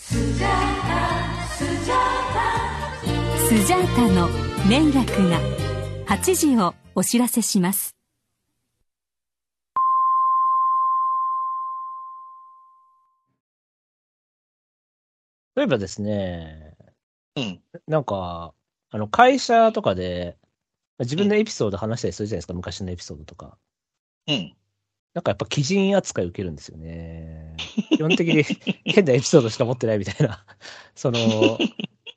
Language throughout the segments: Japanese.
スジャータの年楽が8時をお知らせします例えばですね、うん。なんか、あの、会社とかで、自分のエピソード話したりするじゃないですか、昔のエピソードとか。うん。なんかやっぱ鬼人扱い受けるんですよね。基本的に 変なエピソードしか持ってないみたいな。その、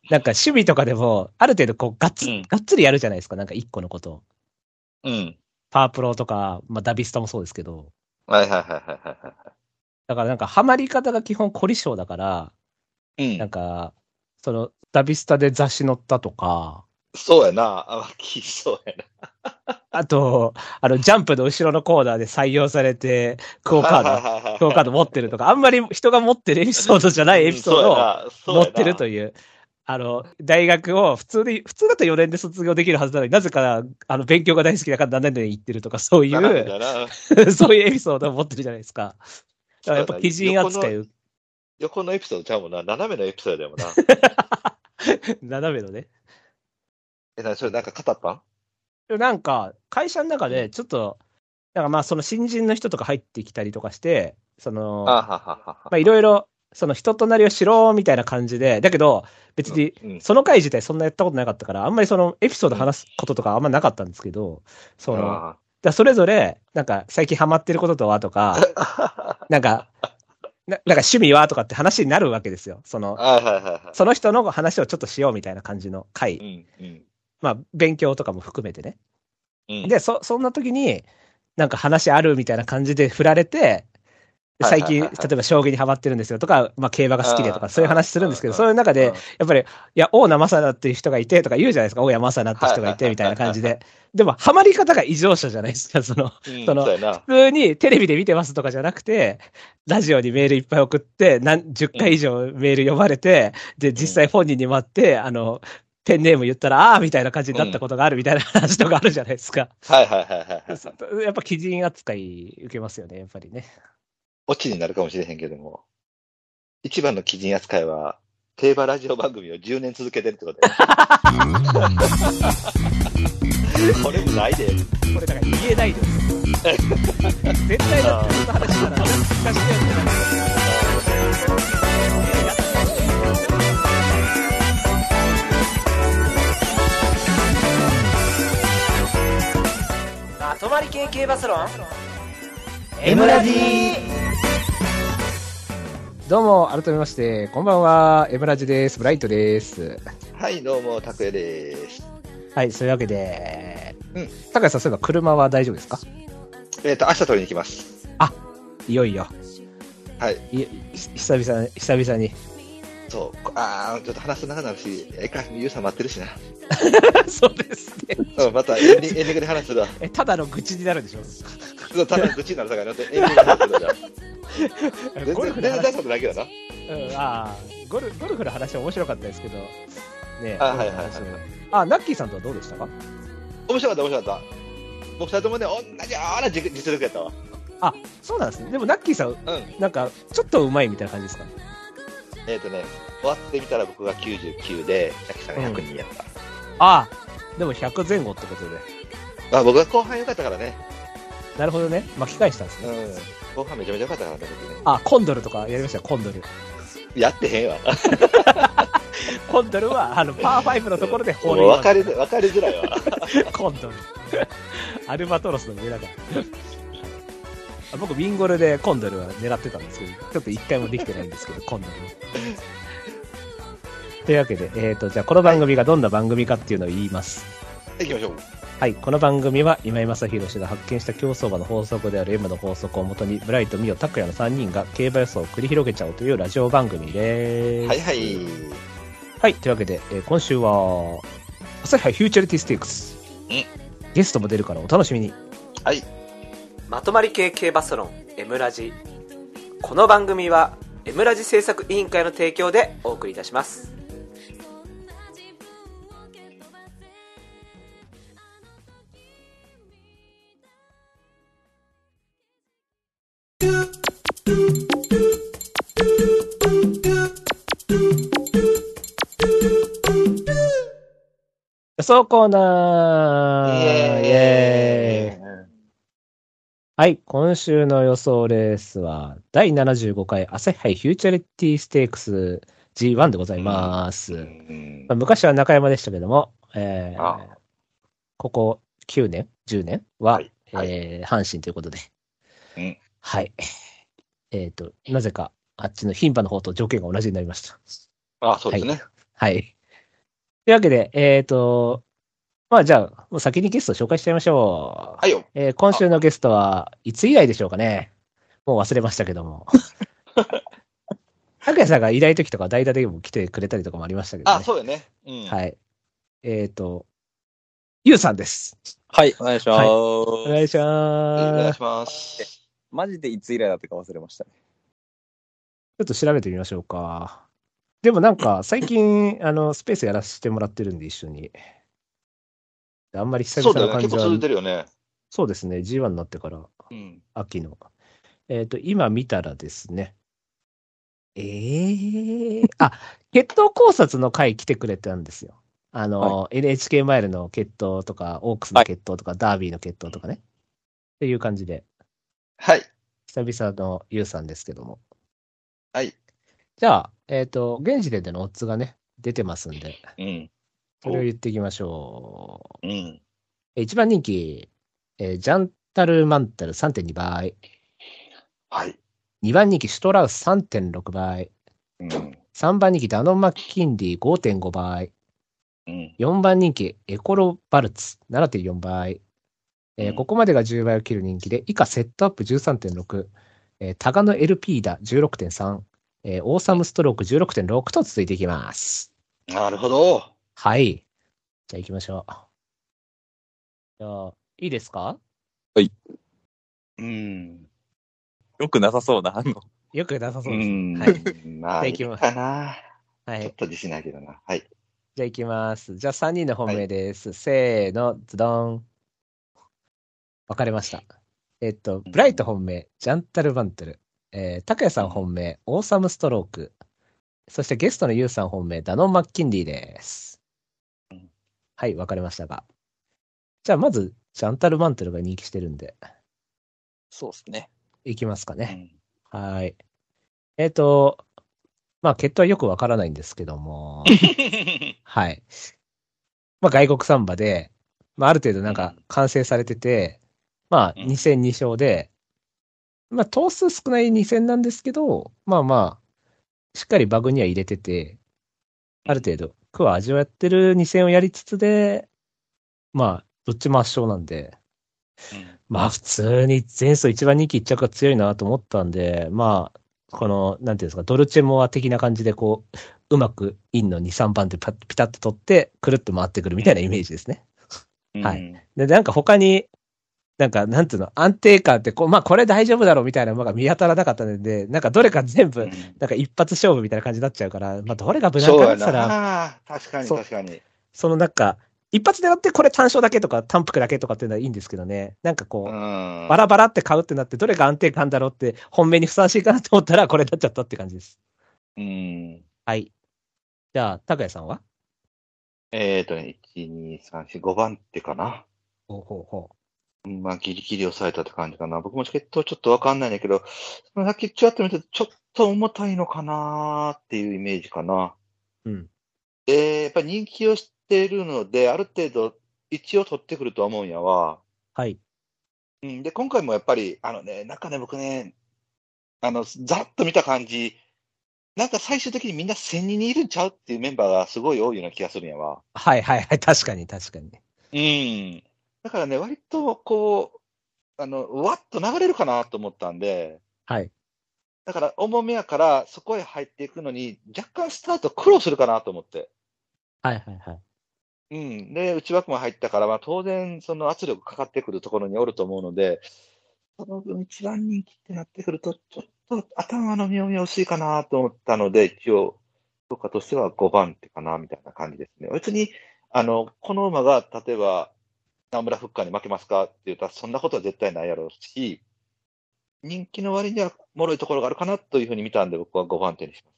なんか趣味とかでも、ある程度こう、がっつ、うんがっつりやるじゃないですか、なんか一個のことを。うん。パワープロとか、まあダビスタもそうですけど。はいはいはいはいはいはだからなんかハマり方が基本凝り性だから、い。うん。なんか、その、ダビスタで雑誌載ったとか、そうやな。あ、きそうやな。あと、あの、ジャンプの後ろのコーナーで採用されて、クオカード、ー クオカード持ってるとか、あんまり 人が持ってるエピソードじゃないエピソードを持ってるという。あの、大学を普通で、普通だと4年で卒業できるはずなのになぜか、あの、勉強が大好きだから何年で行ってるとか、そういそう。そういうエピソードを持ってるじゃないですか。だからやっぱ基人扱い、横のエピソードちゃうもんな。斜めのエピソードだもんな。斜めのね。え、な、それなんか語ったん？なんか、会社の中でちょっと、なんかまあその新人の人とか入ってきたりとかして、その、あはははは。まあいろいろ、その人となりを知ろうみたいな感じで、だけど別にうんその回自体そんなやったことなかったから、あんまりそのエピソード話すこととかあんまなかったんですけど、その、だそれぞれ、なんか最近ハマってることとはとか、ー なんか、ななんか趣味はとかって話になるわけですよ。その。その人の話をちょっとしようみたいな感じの回。うんうんまあ勉強とかも含めてね。うん。で、そ、そんな時に、なんか話あるみたいな感じで振られて、最近、例えば将棋にハマってるんですよとか、まあ競馬が好きでとか、そういう話するんですけど、そういう中でうん、やっぱり、いや、大名正奈っていう人がいてとか言うじゃないですか、大山正奈って人がいてみたいな感じで。でも、ハマり方が異常者じゃないですか、その、うんその。普通にテレビで見てますとかじゃなくて、ラジオにメールいっぱい送って、何、10回以上メール読まれて、で、実際本人に待って、あの、ペンネーム言ったら、ああーみたいな感じになったことがあるみたいな話とかあるじゃないですか。はいはいはいはいはい。やっぱ基人扱い受けますよね、やっぱりね。オチになるかもしれへんけども。一番の基人扱いは、競馬ラジオ番組を10年続けてるってこと。これもないで。これだから言えないです。絶対だって話したら、聞かしてよってなるまとまり系系バスロン M ラジどうも、改めまして、こんばんは、エムラジです。ブライトです。はい、どうも、拓也です。はい、そういうわけで、うん高谷さん、そういえば車は大丈夫ですか？えっ、と、明日取りに行きます。いよいよ。はい。い久々、久々に。そう。ああ、ちょっと話す長くなるし、ええか、ゆうさん待ってるしな。そうですね。うん、またエン エンディングで話するわ。え、ただの愚痴になるでしょ？そうただ愚痴になるさかいなって、エンディングで話するわ。全然、ゴルフの話？全然大したことないけどな。うん、ああ、ゴルゴルフの話は面白かったですけど、ねあはいはいはいあ、ナッキーさんとはどうでしたか？面白かった、面白かった。僕二人ともね、同じような実実力やったわ。あ、そうなんですね。でもナッキーさん、うん。なんか、ちょっとうまいみたいな感じですか？えっ、とね、終わってみたら僕が99で、さきさんが102やった。ああ、でも100前後ってことで。まあ僕が後半良かったからね。なるほどね。巻き返したんですね。うん。後半めちゃめちゃ良かったからね、僕ね。あ、コンドルとかやりましたよ、コンドル。やってへんわ。コンドルは、あの、パー5のところでホール分かりづらいわ。コンドル。アルバトロスの上だから。あ僕、ウィンゴルでコンドルは狙ってたんですけど、ちょっと一回もできてないんですけど、コンドル。というわけで、えっ、と、じゃあこの番組がどんな番組かっていうのを言います。行きましょう。はい、この番組は今井正弘氏が発見した競走馬の法則である M の法則をもとに、ブライト、ミオ、タクヤの3人が競馬予想を繰り広げちゃおうというラジオ番組です。はいはい。はい、というわけで、えー今週は、朝日杯フューチャリティステークス。ゲストも出るからお楽しみに。はい。まとまり系系バスロン M ラジ。この番組は M ラジ制作委員会の提供でお送りいたします。そうコーナー。イエーイ。はい、今週の予想レースは、第75回朝日杯フューチャリティステークス G1 でございます。うんまあ、昔は中山でしたけども、えーあここ9年、10年は、はいはいえー阪神ということで、うんはい。えっ、と、なぜか、あっちの牝馬の方と条件が同じになりました。あ、そうですね。はい。というわけで、えっ、と、まあじゃあ、もう先にゲスト紹介しちゃいましょう。はいよ。えー今週のゲストはいつ以来でしょうかね。もう忘れましたけども。拓也さんがいない時とか代打でも来てくれたりとかもありましたけどね。あ、そうよね。うん。はい。えっ、と、ゆうさんです。はい、お願いします。はいお願いしお願ます。いします。マジでいつ以来だったか忘れましたね。ちょっと調べてみましょうか。でもなんか、最近、あの、スペースやらせてもらってるんで、一緒に。あんまり久。々な感じは。結構続いてるよね。そうですね。G1 になってから、うん。秋の。えっ、と、今見たらですね。ええあ、決闘考察の回来てくれたんですよ。あの、NHK マイルの決闘とか、オークスの決闘とか、ダービーの決闘とかね。っていう感じで、はい。久々のゆうさんですけども。はい。じゃあ、えっ、と、現時点でのオッズがね、出てますんで、うん。それを言っていきましょう。うん。え1番人気、えージャンタルマンタル3.2倍。はい。2番人気、シュトラウス3.6倍。うん。3番人気、ダノン・マッキンディ5.5倍。うん。4番人気、エコロバルツ7.4倍。えーうんここまでが10倍を切る人気で、以下セットアップ13.6、えータガノ LP ダ16.3、えーオーサムストローク16.6と続いていきます。なるほど。はい。じゃあ行きましょう。じゃあ、いいですか？うん。よくなさそうな反応。よくなさそうです。ん。はい。まあ、いいじゃあ行きますかな。はい。ちょっと自信ないけどな。はい。じゃあ行きます。じゃあ3人の本命です。せーの、ズドン。分かれました。えっと、ブライト本命、ジャンタルバンテル。えー、タカヤさん本命、オーサムストローク。そしてゲストのユウさん本命、ダノン・マッキンリーです。はい、分かれましたが。じゃあまず、ジャンタルバンテルが人気してるんで、そうですね。いきますかね。うんはい。えっ、と、まあ、決闘はよくわからないんですけども、はい。まあ、外国サンバで、まあ、ある程度なんか完成されてて、まあ、うん2戦2勝で、まあ、頭数少ない2戦なんですけど、まあまあ、しっかりバグには入れてて、ある程度、苦は味わってる2戦をやりつつで、まあ、どっちも圧勝なんで、まあ普通に前走一番人気一着が強いなと思ったんで、まあ、この、なんていうんですか、ドルチェモア的な感じでこう、うまくインの2、3番手パッピタッと取って、くるっと回ってくるみたいなイメージですね。はい。で、なんか他に、なんか、なんていうの、安定感ってこう、まあこれ大丈夫だろうみたいな馬が見当たらなかったので、なんかどれか全部、うんなんか一発勝負みたいな感じになっちゃうから、まあどれが無難かって言ったら、な。確かに確かに。そのなんか、一発狙ってこれ単勝だけとか単服だけとかっていうのはいいんですけどね、なんかこう、うん。バラバラって買うってなって、どれが安定感だろうって、本命にふさわしいかなと思ったら、これになっちゃったって感じです。うん。はい。じゃあ、高谷さんは？えっとね、1、2、3、4、5番手かな。ほうほうほまあ、ギリギリ抑えたって感じかな。僕もチケットちょっとわかんないんだけど、さっきちらっと見てちょっと重たいのかなっていうイメージかな。うん。で、やっぱり人気を知っているので、ある程度、一応取ってくるとは思うんやわ。はい。うん。で、今回もやっぱり、あのね、なんかね、僕ね、あの、ざっと見た感じ、なんか最終的にみんな1000人にいるんちゃうっていうメンバーがすごい多いような気がするんやわ。はいはいはい。確かに確かに。うん。だからね、割とこう、あの、わっと流れるかなと思ったんで、はい。だから重めやからそこへ入っていくのに若干スタート苦労するかなと思って。はいはいはい。うん。で、内枠も入ったから、まあ当然その圧力かかってくるところにおると思うので、その分一番人気ってなってくると、ちょっと頭の妙味薄いかなと思ったので、一応、評価としては5番手かな、みたいな感じですね。別に、あの、この馬が、例えば、南村フッカーに負けますか？って言ったら、そんなことは絶対ないやろうし、人気の割には脆いところがあるかなというふうに見たんで、僕は5番手にしまし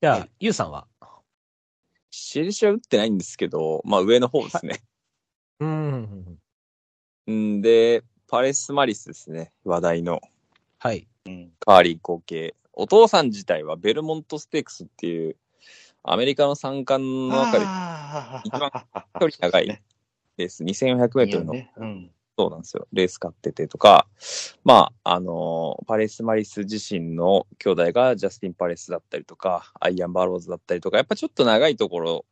じゃあ、はいゆうさんは？印は打ってないんですけど、まあ上の方ですね。うん。んで、パレス・マリスですね。話題のはい。うん。カーリー後継。お父さん自体はベルモントステークスっていう、アメリカの三冠の中であ一番距離長いレース、2400メートルの、ね。うん。そうなんですよ。レース勝っててとか、まあ、あのパレス・マリス自身の兄弟がジャスティン・パレスだったりとか、アイアン・バローズだったりとか、やっぱちょっと長いところ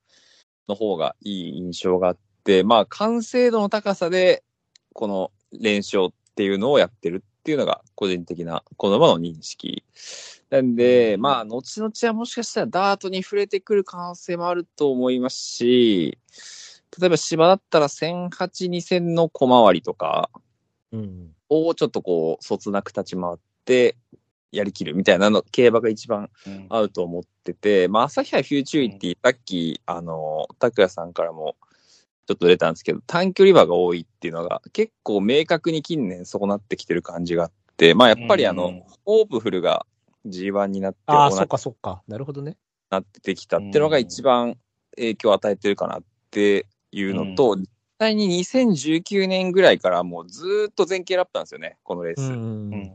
の方がいい印象があって、まあ、完成度の高さで、この連勝っていうのをやってるっていうのが個人的なこの馬の認識。なんで、まあ、後々はもしかしたらダートに触れてくる可能性もあると思いますし、例えば芝だったら1008、2000の小回りとかうん。をちょっとこう、そつなく立ち回ってやりきるみたいなの、競馬が一番うん合うと思ってて、まあ、朝日杯フューチュリティ、さっき、あの、拓也さんからもちょっと出たんですけど、短距離馬が多いっていうのが結構明確に近年そうなってきてる感じがあって、まあ、やっぱりあの、うんオープフルが G1 になって、ああ、そっかそっか。なるほどね。なってきたっていうのが一番影響を与えてるかなっていうのと、実際に2019年ぐらいからもうずーっと前傾ラップなんですよね、このレース。うん。うん。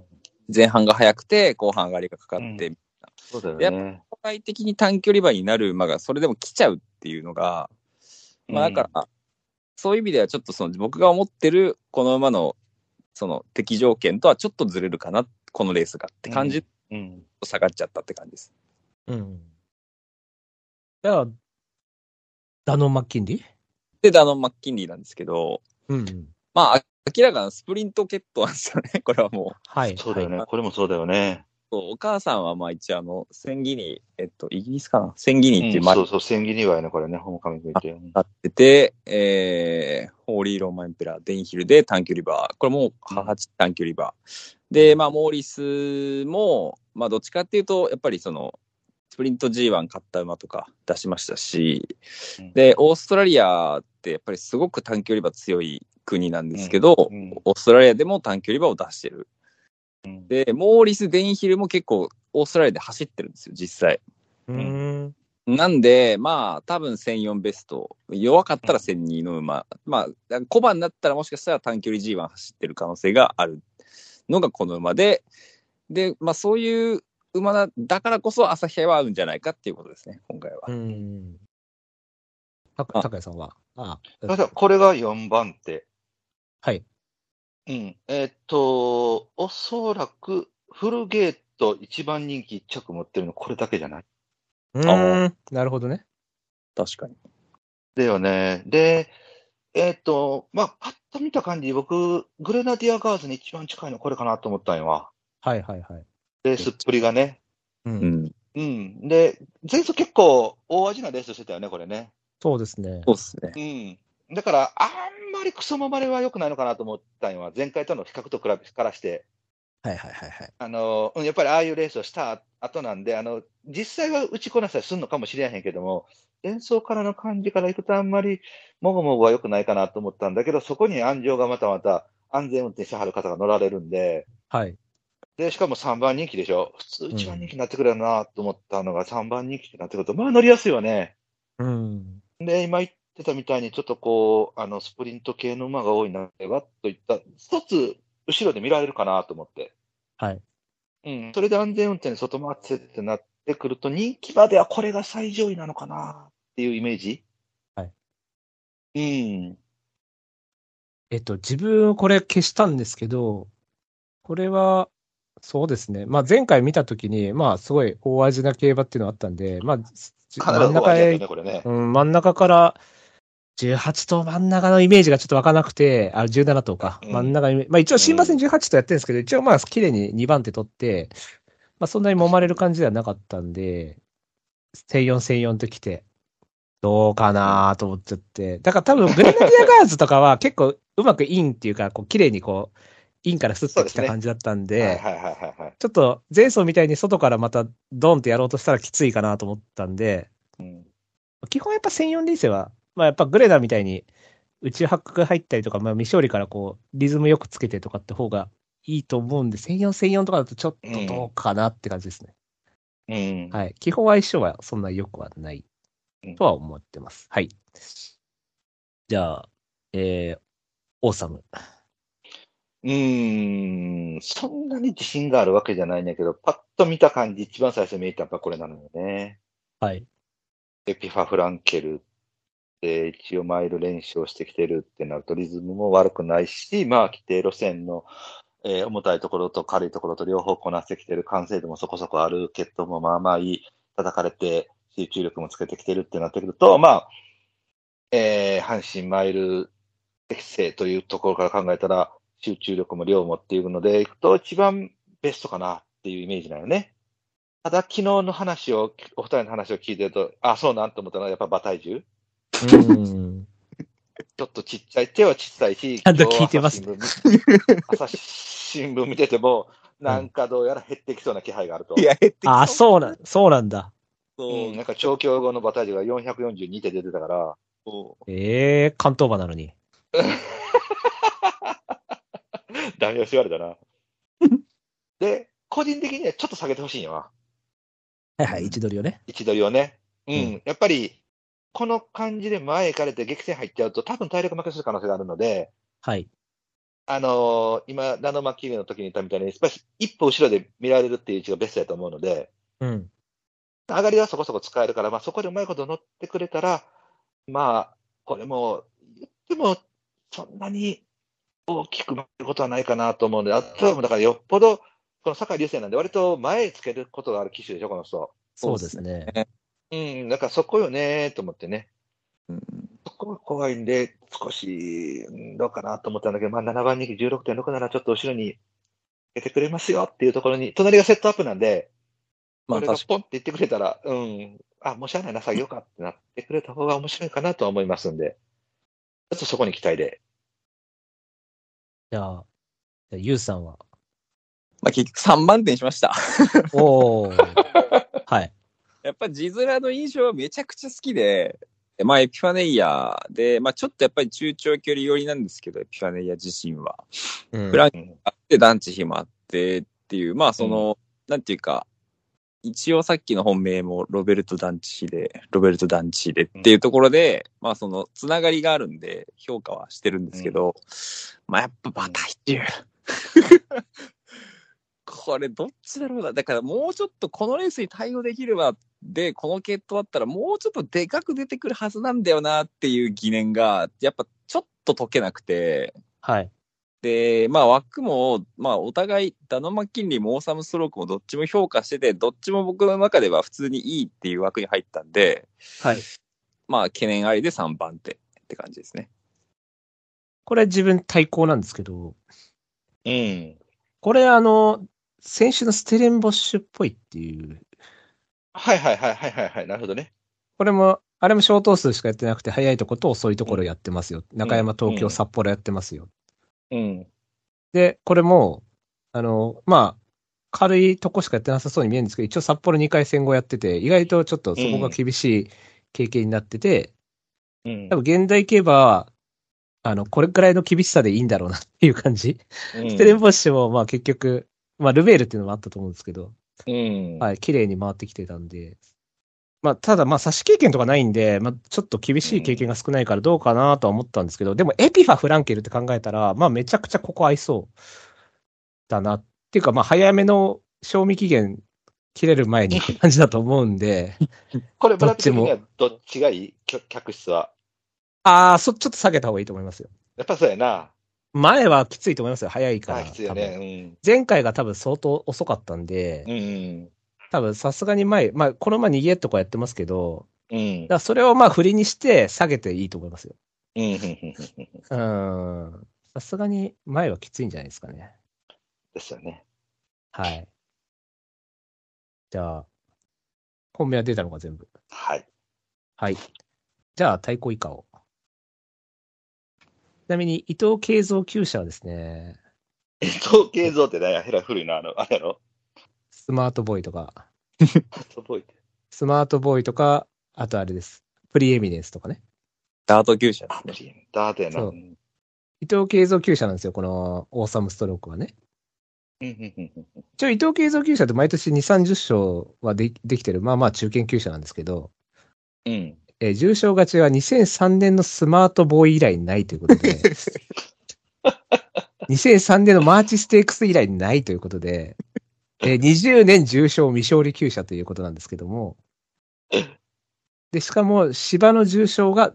前半が早くて、後半上がりがかかって、うんそうだよやね。社会的に短距離馬になる馬がそれでも来ちゃうっていうのが、まあだから、そういう意味ではちょっとその僕が思ってるこの馬のその適条件とはちょっとずれるかな、このレースがって感じうん、うん。と下がっちゃったって感じです。うん。じゃあ、ダノン・マッキンリーで、ダノン・マッキンリーなんですけど、うん。まあ明らかなスプリント決闘なんですよね、これはもう。はい。そうだよね。はいこれもそうだよね。お母さんはまあ一応あの、センギニー、えっと、イギリスかなセンギニーっていう馬うんそうそう、千切りはね、これね、ホームカミングいて。あってて、えー、ホーリー・ローマン・エンペラー、デンヒルで短距離馬。これも母短距離馬。で、まあ、モーリスも、まあ、どっちかっていうと、やっぱりその、スプリント G1 勝った馬とか出しましたし、うんで、オーストラリアってやっぱりすごく短距離馬強い国なんですけど、うんうんオーストラリアでも短距離馬を出してる。うんで、モーリス・デンヒルも結構オーストラリアで走ってるんですよ、実際。うん。なんで、まあ、多分1004ベスト。弱かったら1002の馬。まあ、小判になったらもしかしたら短距離 G1 走ってる可能性があるのがこの馬で、で、まあそういう馬だだからこそ朝日杯は合うんじゃないかっていうことですね、今回は。うん。高谷さんは？あただこれが4番手。はい。うん。えーっと、おそらく、フルゲート一番人気1着持ってるのこれだけじゃない？うん。なるほどね。確かに。だよね。で、えーっと、まあ、パッと見た感じ、僕、グレナディアガーズに一番近いのこれかなと思ったんよわ。はいはいはい。レースっぷりがね。う。うんん。うん。で、前走結構大味なレースしてたよね、これね。そうですね。そうですね。うん。だから、あんまりクソままれは良くないのかなと思ったんは、前回との比較と比べからして、はいはいはいはい。あの、うんやっぱりああいうレースをした後なんで、あの、実際は打ちこなしたりするのかもしれへんけども、演奏からの感じからいくとあんまりもごもごは良くないかなと思ったんだけど、そこに安城がまたまた安全運転してはる方が乗られるんで、はい。で、しかも3番人気でしょ？普通1番人気になってくるよなと思ったのが3番人気ってなってくると、まあ乗りやすいわね。うん。で、今言ってたみたいに、ちょっとこう、あの、スプリント系の馬が多いな、わっといった、一つ、後ろで見られるかなと思って。はい。うん。それで安全運転で外回ってってなってくると、人気馬ではこれが最上位なのかなっていうイメージ？はい。うん。えっと、自分これ消したんですけど、これは、そうですね。まあ前回見たときに、まあすごい大味な競馬っていうのがあったんで、まあ、真ん中。うん、真ん中から、18頭真ん中のイメージがちょっとわからなくて、あ、17頭か。うん真ん中に、まあ一応新馬戦18頭やってるんですけど、一応まあ綺麗に2番手取って、まあそんなに揉まれる感じではなかったんで、1004、1004と来て、どうかなと思っちゃって。だから多分グレナディアガーズとかは結構うまくインっていうか、こう綺麗にこう、インからスッと来た感じだったんで。ちょっと前走みたいに外からまたドンってやろうとしたらきついかなと思ったんで、うん。基本やっぱ1004リーセは、まあやっぱグレナみたいに内八角入ったりとか、まあ未勝利からこう、リズムよくつけてとかって方がいいと思うんで、1004、1004とかだとちょっとどうかなって感じですね。うん。はい。基本相性はそんな良くはないとは思ってます。はい。じゃあ、えー、オーサム。うーん、そんなに自信があるわけじゃないんだけど、パッと見た感じ、一番最初に見えたのはこれなのよね。はい。エピファ・フランケルで一応マイル練習をしてきてるってなるとリズムも悪くないし、まあ規定路線の、えー重たいところと軽いところと両方こなしてきてる完成度もそこそこある、血統もまあまあいい、叩かれて集中力もつけてきてるってなってくると、まあ、えー阪神マイル適正というところから考えたら集中力も量もっていうのでいくと一番ベストかなっていうイメージなのね。ただ昨日の話を、お二人の話を聞いてると、あ、そうなんと思ったのはやっぱ馬体重うん。ちょっとちっちゃい、手はちっちゃいし、ちゃんと聞いてます朝新聞 朝日新聞見てても、なんかどうやら減ってきそうな気配があると。いや、減ってきあ、そそうなん、そうなんだ。そううん、なんか調教後の馬体重が442って出てたから、そうええー、関東馬なのに。ダメ押し言われたな。で、個人的にはちょっと下げてほしいんよな。はいはい、位置取りをね。位置取りをね。うん。うんやっぱり、この感じで前行かれて激戦入っちゃうと、多分体力負けする可能性があるので、はい。あのー今、ナノマッキーの時に言ったみたいに、やっぱり一歩後ろで見られるっていう位置がベストだと思うので、うん。上がりはそこそこ使えるから、まあ、そこでうまいこと乗ってくれたら、まあ、これも、言っても、そんなに大きく負けることはないかなと思うので、あとはもうだからよっぽど、この酒井流星なんで、割と前へつけることがある機種でしょ、この人。そうですね。うん、だからそこよねと思ってね。うんそこが怖いんで、少し、うんどうかなと思ったんだけど、まあ、7番人気16.6ならちょっと後ろに出てくれますよっていうところに、隣がセットアップなんで、まあこれが確かポンって言ってくれたら、うん、あ、もうしゃあないな、下げようかってなってくれた方が面白いかなとは思いますんで、ちょっとそこに期待で。じゃあ、じゃあゆうさんは。まあ結局3番手にしました。おー。はい。やっぱ字面の印象はめちゃくちゃ好きで、まあエピファネイアで、まあちょっとやっぱり中長距離寄りなんですけど、エピファネイア自身は。うんフランうんあって、団地比もあってっていう、まあその、なんていうか、一応さっきの本命もロベルト団地比で、ロベルト団地比でっていうところで、まあその、つながりがあるんで、評価はしてるんですけど、まあやっぱ馬体重。これどっちだろうな。だからもうちょっとこのレースに対応できるわ。で、この決闘だったらもうちょっとでかく出てくるはずなんだよなっていう疑念が、やっぱちょっと解けなくて、はい。で、まあ枠も、まあお互い、ダノマッキンリーもオーサムストロークもどっちも評価してて、どっちも僕の中では普通にいいっていう枠に入ったんで、はい。まあ懸念ありで3番手って感じですね。これ自分対抗なんですけど、うん。これあの、先週のステレンボッシュっぽいっていう、はいはいはいはいはいはい、なるほどね。これも、あれも小頭数しかやってなくて、早いとこと遅いところやってますよ。中山、東京、うん札幌やってますよ。うん。で、これも、あの、まあ、軽いとこしかやってなさそうに見えるんですけど、一応札幌2回戦後やってて、意外とちょっとそこが厳しい経験になってて、うん多分現代競馬は、あの、これくらいの厳しさでいいんだろうなっていう感じ。ステレンボッシュも、まあ結局、まあルベールっていうのもあったと思うんですけど、うん。はい、綺麗に回ってきてたんで、まあ、ただ、まあ、差し経験とかないんで、まあ、ちょっと厳しい経験が少ないからどうかなとは思ったんですけど、でも、エピファ・フランケルって考えたら、まあ、めちゃくちゃここ合いそうだな。っていうか、まあ、早めの賞味期限切れる前に感じだと思うんで、これ、ブラック的にはどっちがいい？客客室は。ああ、そ、ちょっと下げた方がいいと思いますよ。やっぱそうやな。前はきついと思いますよ。早いから。あ、きついよ多分ね。前回が多分相当遅かったんで、うん。うん。多分さすがに前、まあ、このまま逃げとかやってますけど、うんだか。らそれをまあ振りにして下げていいと思いますよ。うん。さすがに前はきついんじゃないですかね。ですよね。はい。じゃあ、本命は出たのか全部。はい。はい。じゃあ、対抗以下を。ちなみに、伊藤慶三厩舎はですね、伊藤慶三って何や、ヘラ古いな、あの、あれやろ？スマートボーイとか。スマートボーイとか、あとあれです。プリエミネンスとかね。ダート厩舎であすね。、ダートやな。伊藤慶三厩舎なんですよ、このオーサムストロークはね。うんうんうん一応、伊藤慶三厩舎って毎年2、30勝はでできてる、まあまあ中堅厩舎なんですけど、うん。えー重賞勝ちは2003年のスマートボーイ以来ないということで、2003年のマーチステークス以来ないということで、えー20年重賞未勝利厩舎ということなんですけども、で、しかも芝の重賞が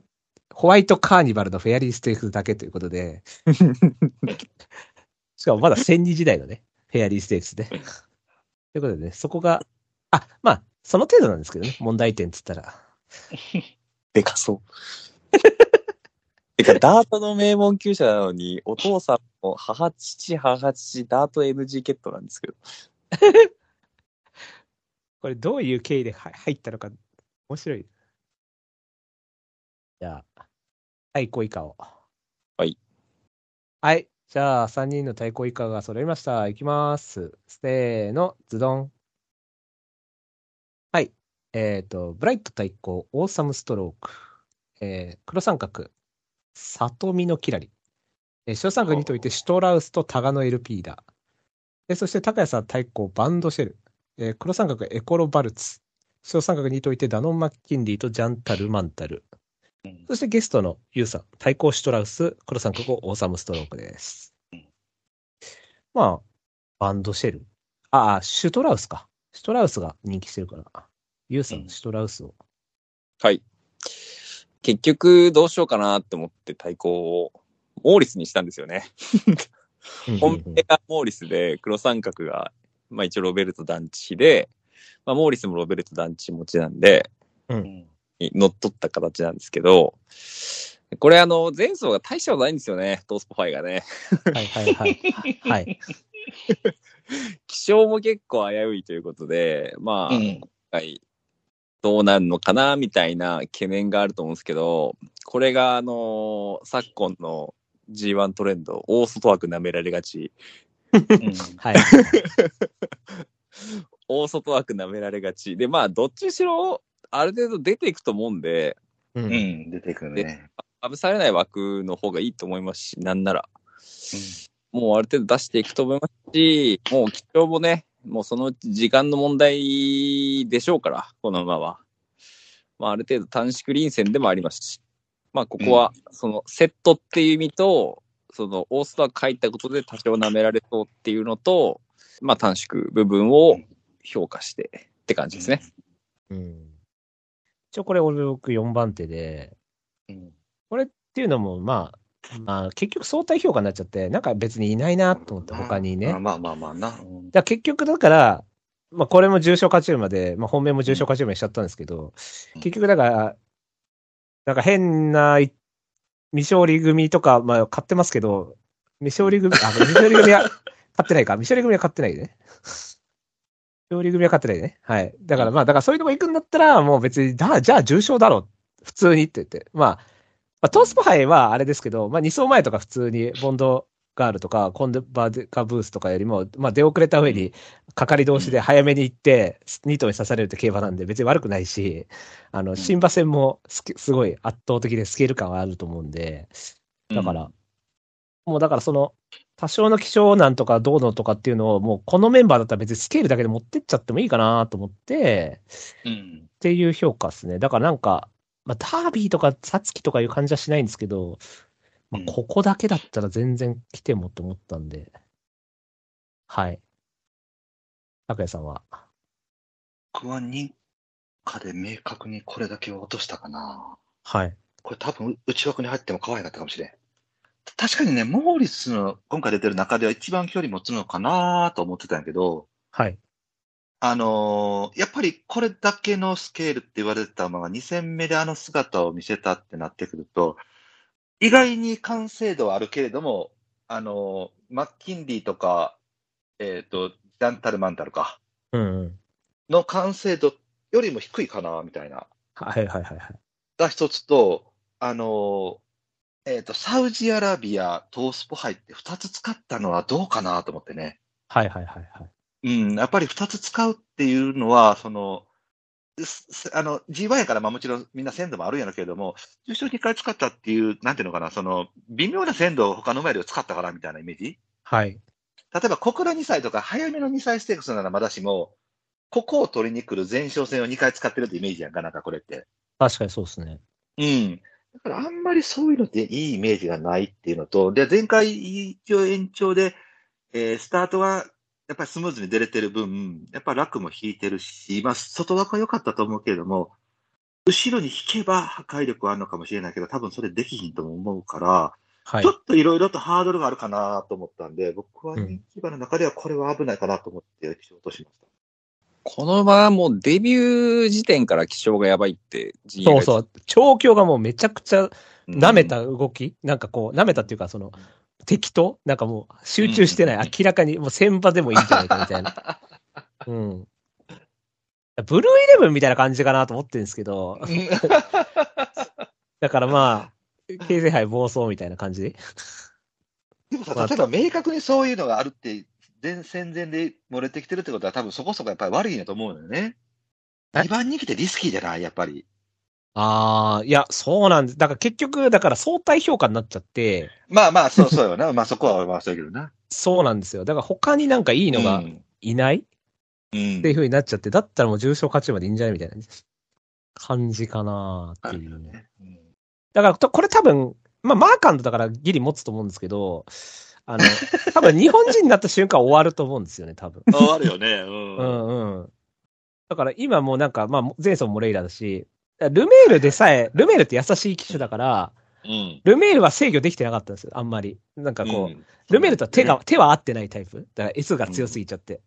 ホワイトカーニバルのフェアリーステークスだけということで、しかもまだ1002時代のね、フェアリーステークスね。ということでね、そこが、あ、まあ、その程度なんですけどね、問題点っつったら。でかそう。てか、ダートの名門厩舎なのに、お父さんも母父、母父、ダート NG ケットなんですけど。これどういう経緯では入ったのか、面白い。じゃあ、対抗以下を。はい。はい。じゃあ、3人の対抗以下が揃いました。いきます。せーの、ズドン。はい。えっ、と、ブライト対抗、オーサムストローク。えー黒三角、里見のキラリ。えー小三角にといて、シュトラウスとタガノ LP だ。でそして、高谷さん対抗、バンドシェル。えー黒三角エコロバルツ。小三角にといてダノン・マッキンリーとジャンタル・マンタル。うんそしてゲストのユウさん、対抗シュトラウス、黒三角オーサムストロークですうん。まあ、バンドシェル。ああ、シュトラウスか。シュトラウスが人気してるから。ユウさ、うんんシュトラウスを。はい。結局、どうしようかなって思って対抗を、モーリスにしたんですよね。本命がモーリスで、黒三角が、まあ一応ロベルト団地で、まあモーリスもロベルト団地持ちなんで、うんに乗っ取った形なんですけど、これあの、前走が大したことないんですよね、トースポファイがね。はいはいはい。はい。気性も結構危ういということで、まあ、うん今回どうなるのかな、みたいな懸念があると思うんですけど、これがあの、昨今の G1 トレンド、大外枠舐められがち、うんはい。大外枠舐められがち。で、まあ、どっちにしろ、ある程度出ていくと思うんで、う。うんん、出てくるね。かぶされない枠の方がいいと思いますし、なんなら。もうある程度出していくと思いますし、もう基調もね、もうそのうち時間の問題でしょうから、この馬は。まあある程度短縮臨戦でもありますし、まあここはそのセットっていう意味と、そのオーストは書いたことで多少舐められそうっていうのと、まあ短縮部分を評価してって感じですね。うん。一応これ俺僕4番手で、うんこれっていうのもまあ、まあ結局相対評価になっちゃって、なんか別にいないなと思って他にね。まあまあまあな。うんだ結局だから、まあこれも重賞勝ち馬で、まあ本命も重賞勝ち馬にしちゃったんですけど、うん結局だから、なんか変な未勝利組とか、まあ買ってますけど、未勝利組、あ、未勝利組は買ってないか。未勝利組は買ってないね。勝利組は買ってないね。はい。だからまあ、だからそういうとこ行くんだったら、もう別に、だ、じゃあ重賞だろ。普通にって言って。まあ、まあ、トースポ杯はあれですけど、まあ2走前とか普通にボンドガールとかコンデバーカブースとかよりも、まあ出遅れた上に、かかり同士で早めに行って、2頭に刺されるって競馬なんで別に悪くないし、あの、新馬戦もすきすごい圧倒的でスケール感はあると思うんで、だから、もうだからその、多少の気象なんとかどうのとかっていうのを、もうこのメンバーだったら別にスケールだけで持ってっちゃってもいいかなと思って、うん。っていう評価ですね。だからなんか、まあ、ダービーとかサツキとかいう感じはしないんですけど、まあ、うんここだけだったら全然来てもって思ったんで、はい。拓也さんは？僕は認可で明確にこれだけは落としたかな。はい。これ多分内枠に入っても可愛かったかもしれん。確かにね、モーリスの今回出てる中では一番距離持つのかなと思ってたんやけど、はい。あのーやっぱりこれだけのスケールって言われてた馬が2戦目であの姿を見せたってなってくると、意外に完成度はあるけれども、あのーマッキンリーとか、えっ、と、ジャンタルマンタルか、うんうん。の完成度よりも低いかな、みたいな。はいはいはいはい。が一つと、あのーえっ、と、サウジアラビア、トースポ杯って二つ使ったのはどうかなと思ってね。はいはいはいはい。うん、やっぱり二つ使うっていうのは、その、あの、G1 やから、まあもちろんみんな鮮度もあるんやろうけれども、重賞2回使ったっていう、なんていうのかな、その、微妙な鮮度を他の馬より使ったからみたいなイメージ？はい。例えば、小倉2歳とか早めの2歳ステークスならまだしも、ここを取りに来る前哨戦を2回使ってるってイメージやんか、なんかこれって。確かにそうですね。うん。だからあんまりそういうのっていいイメージがないっていうのと、で、前回一応延長で、えースタートはやっぱりスムーズに出れてる分、やっぱ楽も引いてるし、まあ、外枠は良かったと思うけれども、後ろに引けば破壊力はあるのかもしれないけど、多分それできひんとも思うから、はいちょ。っといろいろとハードルがあるかなと思ったんで、僕はうん人気馬の中ではこれは危ないかなと思って仕事しました。この馬はもうデビュー時点から気象がやばいってそうそう。調教がもうめちゃくちゃ舐めたうん動き、なんかこう、舐めたっていうか、その、適当なんかもう集中してない。明らかにもう先場でもいいんじゃないかみたいな。うん。ブルーイレブンみたいな感じかなと思ってるんですけど、だからまあ、経済杯暴走みたいな感じで。でもさ、まあ例えば明確にそういうのがあるって、全戦前で漏れてきてるってことは多分そこそこやっぱり悪いんやと思うのよね。え？2番人気ってリスキーじゃない？やっぱり。ああ、いや、そうなんです。だから結局、だから相対評価になっちゃって、まあまあ、そうそうよな。まあそこはまあそうやけどな。そうなんですよ。だから他になんかいいのがうんいない、うんっていう風になっちゃって、だったらもう重症勝ちまでいいんじゃないみたいな感じかなっていうね。うんだからと、これ多分、まあ、マーカンドだからギリ持つと思うんですけど、あの、多分日本人になった瞬間終わると思うんですよね、多分。終わるよね。う。うんんうん。だから今もうなんか、まあ、前走モレイラだし、ルメールでさえ、ルメールって優しい機種だから、うん。ルメールは制御できてなかったんですよ、あんまり。なんかこう、んルメールとは手が、手は合ってないタイプ。だから S が強すぎちゃって。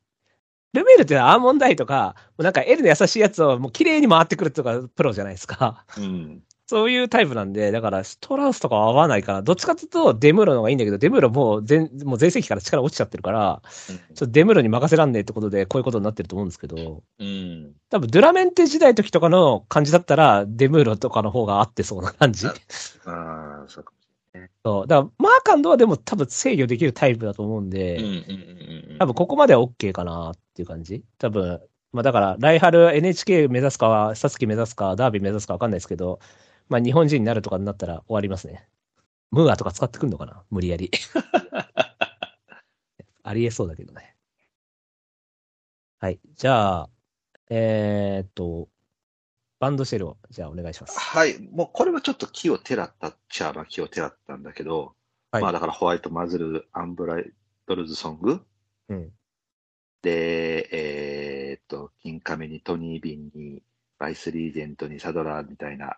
ルメールってアーモンダイとか、なんか L の優しいやつをもう綺麗に回ってくるとかプロじゃないですか。うん。そういうタイプなんで、だからストラウスとかは合わないから、どっちかというとデムロの方がいいんだけど、デムロもう全、もう全盛期から力落ちちゃってるから、ちょっとデムロに任せらんねえってことで、こういうことになってると思うんですけど、うん。多分ドゥラメンテ時代時とかの感じだったら、デムロとかの方が合ってそうな感じ。ああ、そうか。そう。だから、マーカンドはでも多分制御できるタイプだと思うんで、うんうんうんうん。多分ここまでは OK かなっていう感じ。多分、まあだから、来春 NHK 目指すか、サツキ目指すか、ダービー目指すかわかんないですけど、まあ日本人になるとかになったら終わりますね。ムーアとか使ってくんのかな？無理やり。ありえそうだけどね。はい。じゃあ、えー、っと、バンドシェルを、じゃあお願いします。はい。もうこれはちょっと木をてらったっちゃ、まあ木をてらったんだけど、はいまあだからホワイトマズル、アンブライドルズソングうん。で、えーっと、金亀にトニービンに、バイスリージェントにサドラーみたいな。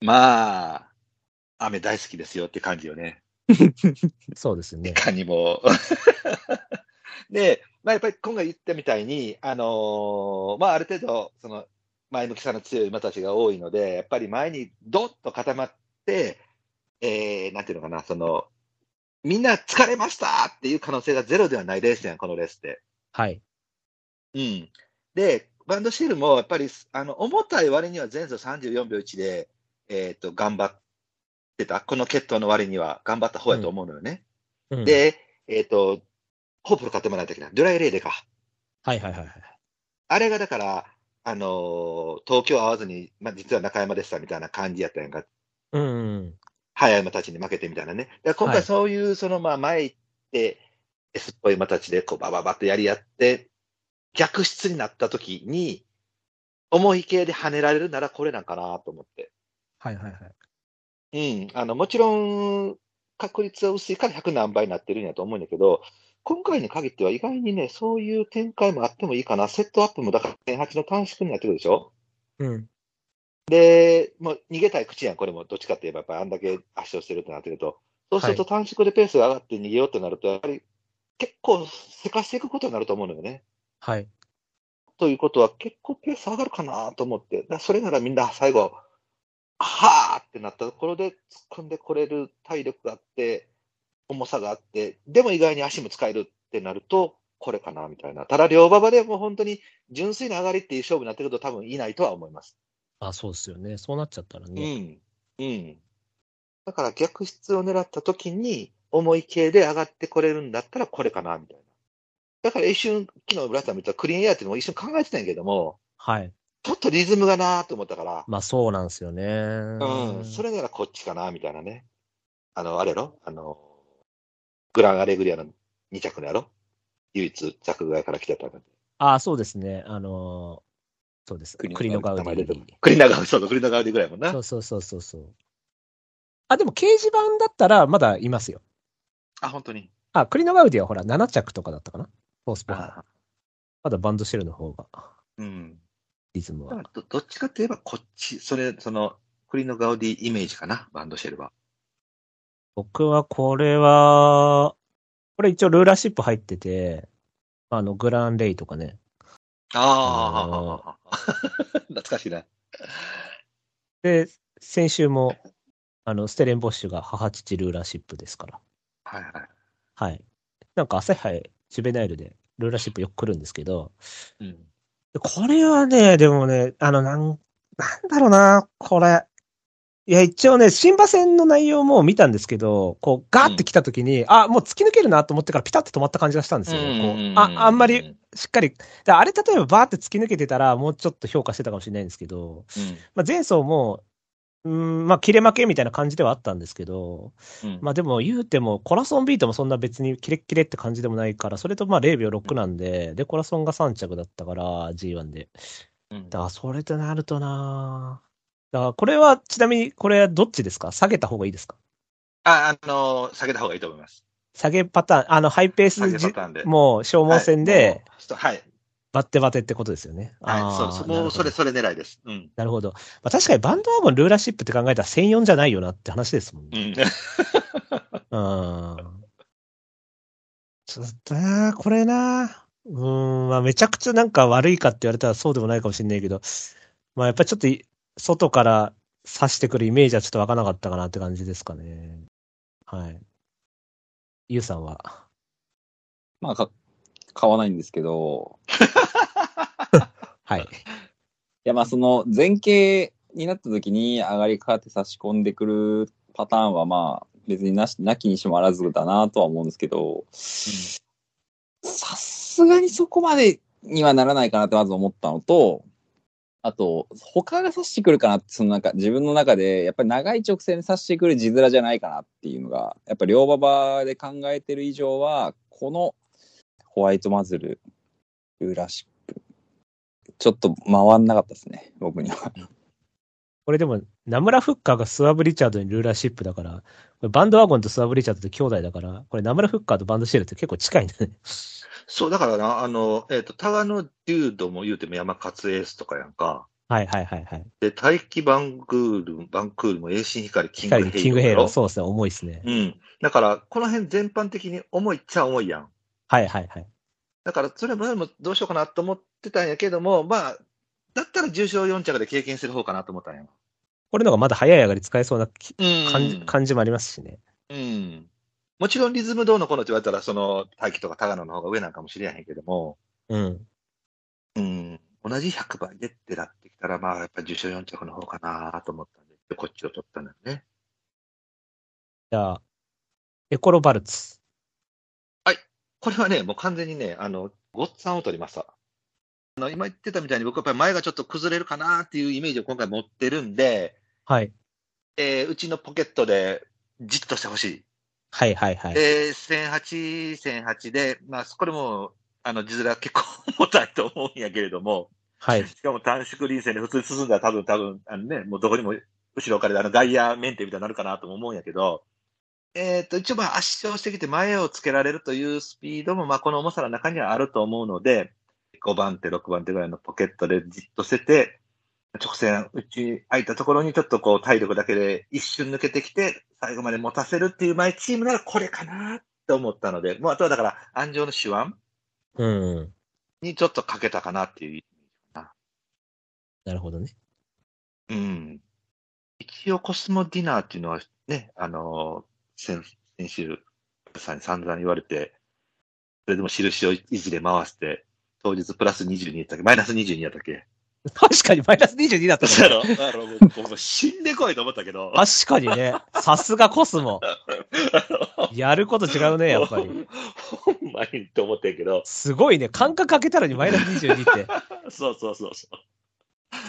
まあ、雨大好きですよって感じよね。そうですねい。かにも。で、まあ、やっぱり今回言ったみたいに、あのーまあ、ある程度、その、前向きさの強い馬たちが多いので、やっぱり前にドッと固まって、えー、なんていうのかな、その、みんな疲れましたっていう可能性がゼロではないレースやん、このレースって。はい。うん。で、バンドシールもやっぱり、あの、重たい割には前走34秒1で、えっ、と、頑張ってた。この決闘の割には頑張った方やと思うのよね。うん、で、えっ、と、ホープル買ってもらったっけな。ドゥライレーデか。はいはいはいはい。あれがだから、あのー東京会わずに、まあ、実は中山でしたみたいな感じやったやんか。うんうん。早い馬たちに負けてみたいなね。だから今はい回そういう、その、まあ、前行って、S っぽい馬たちで、こう、バババッとやり合って、逆質になった時に、重い系で跳ねられるならこれなんかなと思って。はいはいはい。うん。あの、もちろん、確率は薄いから100何倍になってるんやと思うんだけど、今回に限っては意外にね、そういう展開もあってもいいかな。セットアップもだから1008の短縮になってくるでしょ？うん。で、もう逃げたい口やん、これも。どっちかって言えば、やっぱりあんだけ圧勝してるってなってると。そうすると短縮でペースが上がって逃げようってなると、やっぱり結構せかしていくことになると思うのよね。はい。ということは結構ペース上がるかなと思って。それならみんな最後、はーってなったところで突っ込んでこれる体力があって、重さがあって、でも意外に足も使えるってなると、これかなみたいな。ただ両馬場でもう本当に純粋な上がりっていう勝負になってくると多分いないとは思います。あ、そうですよね。そうなっちゃったらうね。ん。うん。だから逆質を狙った時に、重い系で上がってこれるんだったらこれかな、みたいな。だから一瞬、昨日ブラさん見たクリーンエアっていうのも一瞬考えてたんやけども、はい。ちょっとリズムがなーと思ったから、まあそうなんですよね。うん、それならこっちかな、みたいなね。あの、あれやろ？あの、グランアレグリアの2着のやろ？唯一、着外から来てたの。あ、そうですね。あのーそうです。栗栗のガウディ。栗永そうそう、栗永ガウディぐらいもんな。そうそうそうそうそう。あ、でも掲示板だったらまだいますよ。あ、本当に。あ、栗のガウディはほら、7着とかだったかな？フォースポハあまだバンドシェルの方が、うん。リズムは。どどっちかといえば、こっち、それ、その、栗のガウディイメージかな、バンドシェルは。僕はこれは、これ一応ルーラーシップ入ってて、あの、グランレイとかね。ああ、懐かしいな。で、先週も、あの、ステレンボッシュが母父ルーラーシップですから。はいはい。はい。なんか朝日杯、ジュベナイルでルーラーシップよく来るんですけど、うん。これはね、でもね、あの、なん、なんだろうな、これ。いや、一応ね、新馬戦の内容も見たんですけど、こう、ガーって来た時に、あ、もう突き抜けるなと思ってからピタッと止まった感じがしたんですよね。こうあ、あんまり、しっかり。であれ、例えばバーって突き抜けてたら、もうちょっと評価してたかもしれないんですけど、うん。まあ、前走も、うん、まあ、切れ負けみたいな感じではあったんですけど、うん。まあでも言うても、コラソンビートもそんな別にキレッキレって感じでもないから、それとまあ0秒6なんで、で、コラソンが3着だったから、G1 で。うんだからそれとなるとなだからこれは、ちなみにこれはどっちですか？下げた方がいいですか？あ、あの、下げた方がいいと思います。下げパターン、あの、ハイペース。もう消耗戦で、はい、はい。バッテバテってことですよね。はい。そう、そもう、なるほどそれ、それ狙いです。うん。なるほど。まあ、確かにバンドワーゴンルーラーシップって考えたら1004じゃないよなって話ですもんうね。ん。うん。ちょっとな、これな。うーん、まあめちゃくちゃなんか悪いかって言われたらそうでもないかもしれないけど、まあやっぱりちょっとい外から刺してくるイメージはちょっとわからなかったかなって感じですかね。はい。ゆうさんは？まあ、か買わないんですけど、はい。いや、まあ、その前傾になった時に上がりかかって差し込んでくるパターンは、まあ、別になし、なきにしもあらずだなとは思うんですけど、さすがにそこまでにはならないかなってまず思ったのと、あと、他が刺してくるかなって、そのなんか自分の中で、やっぱり長い直線で刺してくる字面じゃないかなっていうのが、やっぱ両馬場で考えてる以上は、このホワイトマズル、ルーラーシップ、ちょっと回んなかったですね、僕には。これでも、ナムラフッカーがスワブ・リチャードにルーラーシップだから、これバンドワゴンとスワブ・リチャードって兄弟だから、これナムラフッカーとバンドシェルって結構近いんだね。そう、だからな、あの、えっ、と、タガのデュードも言うても山勝エースとかやんか。はいはいはいはい。で、大気バンクール、バンクールも栄心光、キングヘイロー。キングヘイロー、そうですね、重いですね。うん。だから、この辺全般的に重いっちゃ重いやん。はいはいはい。だから、それももどうしようかなと思ってたんやけども、まあ、だったら重賞4着で経験する方かなと思ったんや。これのがまだ早い上がり使えそうな感じ,、感じもありますしね。うん。もちろんリズムどうのこうのって言われたら、その、大気とかタガノの方が上なんかもしれへんけども、うん。うん。同じ100倍でってなってきたら、まあ、やっぱり重賞4着の方かなと思ったんで、でこっちを取ったんだよね。じゃあ、エコロバルツ。これはね、もう完全にね、あの、ごっつぁんを取りました。あの、今言ってたみたいに僕はやっぱり前がちょっと崩れるかなっていうイメージを今回持ってるんで、はい。えーうちのポケットでじっとしてほしい。はいはいはい。で、1008、1008で、まあ、これも、あの、字面結構重たいと思うんやけれども、はい。しかも短縮臨戦で普通に進んだら多分、多分、あのね、もうどこにも後ろからであの外野メンテみたいになるかなとも思うんやけど、えっ、と、一応まあ圧勝してきて前をつけられるというスピードも、まあこの重さの中にはあると思うので、5番手、6番手ぐらいのポケットでじっとしてて、直線、内空いたところにちょっとこう体力だけで一瞬抜けてきて、最後まで持たせるっていう前チームならこれかなって思ったので、もうあとはだから、安城の手腕うん。にちょっとかけたかなっていう。なるほどね。うん。一応コスモディナーっていうのはね、あの先、先週、さんに散々言われて、それでも印をいずれ回して、当日プラス22やったっけ？マイナス22やったっけ？確かにマイナス22だったそうねやろ？だからもう、僕死んでこいと思ったけど。確かにね。さすがコスモ。やること違うね、やっぱり。ほんまにって思ってんけど。すごいね。感覚かけたのにマイナス22って。そうそうそうそ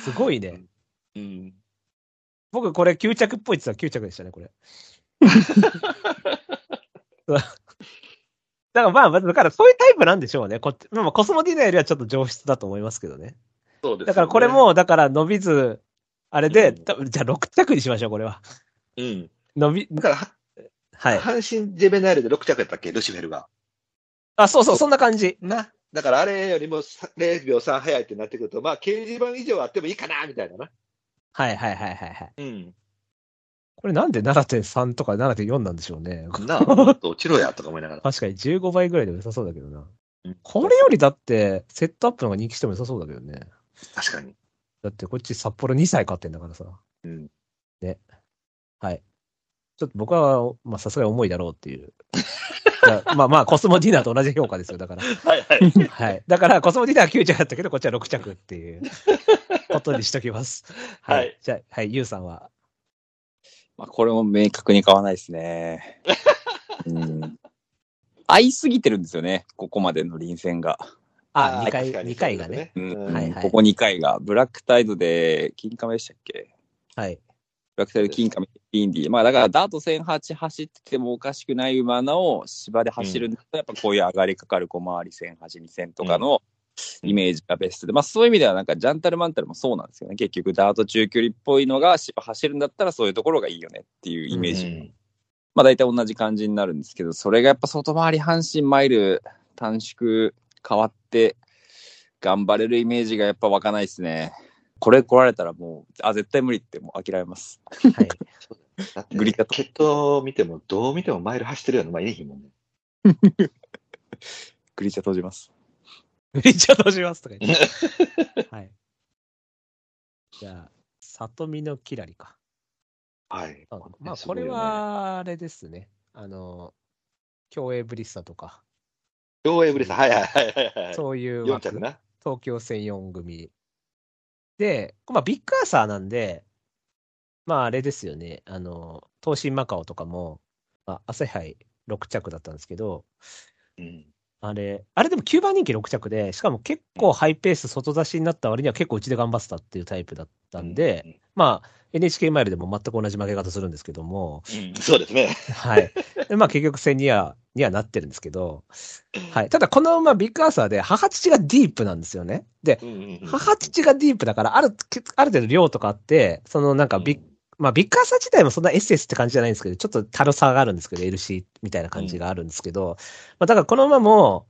すごいね。う。うん。僕これ9着っぽいって言ったら9着でしたね、これ。だからまあ、だからそういうタイプなんでしょうね。こっちまあまあコスモディナーよりはちょっと上質だと思いますけどね。そうですよねだからこれ、も、だから伸びず、あれで、うん多分じゃあ6着にしましょう、これは。うん。伸び、だから、ははい。阪神ジェベナイルで6着やったっけ、ルシフェルが。あ、そうそう、そんな感じ。な。だからあれよりもさ0秒3早いってなってくると、まあ、掲示板以上あってもいいかな、みたいなな。はいはいはいはいはい。うん。これなんで7.3とか7.4なんでしょうね。なあ、もっと落ちろや、とか思いながら。確かに15倍ぐらいでも良さそうだけどな。うんこれよりだって、セットアップの方が人気しても良さそうだけどね。確かに。だってこっち札幌2歳買ってんだからさ。うん。はい。ちょっと僕は、まあさすがに重いだろうっていう。だ まあまあ、コスモディナーと同じ評価ですよ、だから。はいはい。はい。だから、コスモディナーは9着だったけど、こっちは6着っていうことにしときます。はい。はいじゃあ、はい、ゆうさんは。まあ、これも明確に買わないですね。うん。合いすぎてるんですよね、ここまでの臨戦が。あ、ー2回、二回がね。うんうんはいはいここ2回が、ブラックタイドで、金亀でしたっけ？はい。ブラックタイド、金亀、インディー。まあだから、ダート1008走っててもおかしくない馬のを芝で走るんだったら、やっぱこういう上がりかかる小回り1008、2000とかのイメージがベストで、まあそういう意味ではなんかジャンタルマンタルもそうなんですよね。結局、ダート中距離っぽいのが芝走るんだったらそういうところがいいよねっていうイメージ。うんまあ大体同じ感じになるんですけど、それがやっぱ外回り阪神マイル短縮変わって頑張れるイメージがやっぱ湧かないですね。これ来られたらもう、あ、絶対無理ってもう諦めます。はい。だって、グリッタと血統見ても、どう見てもマイル走ってるような、まあ、いい日もんね。グリチャ閉じます。めっちゃ閉じますとか言って。はい。じゃあ、里見のキラリか。はい。あまあ、これ、は、あれですね。あの、競泳ブリッサとか、両エブリさん、はいはいはいはいはい。そういう4枠着な。東京戦4組。で、まあ、ビッグアーサーなんで、まあ、あれですよね。あの、東進マカオとかも、まあ、朝日杯6着だったんですけど、うん。あれ、あれでも9番人気6着で、しかも結構ハイペース外出しになった割には結構うちで頑張ってたっていうタイプだったんで、まあ、NHK マイルでも全く同じ負け方するんですけども、うん、うんそうですね。はい。でまあ結局戦には、にはなってるんですけど、はい。ただこの馬ビッグアーサーで母父がディープなんですよね。で、うんうんうん母父がディープだから、ある、ある程度量とかあって、そのなんかビッ、まあビッグアーサー自体もそんな SS って感じじゃないんですけど、ちょっとたるさがあるんですけど、LC みたいな感じがあるんですけど、まあだからこの馬も、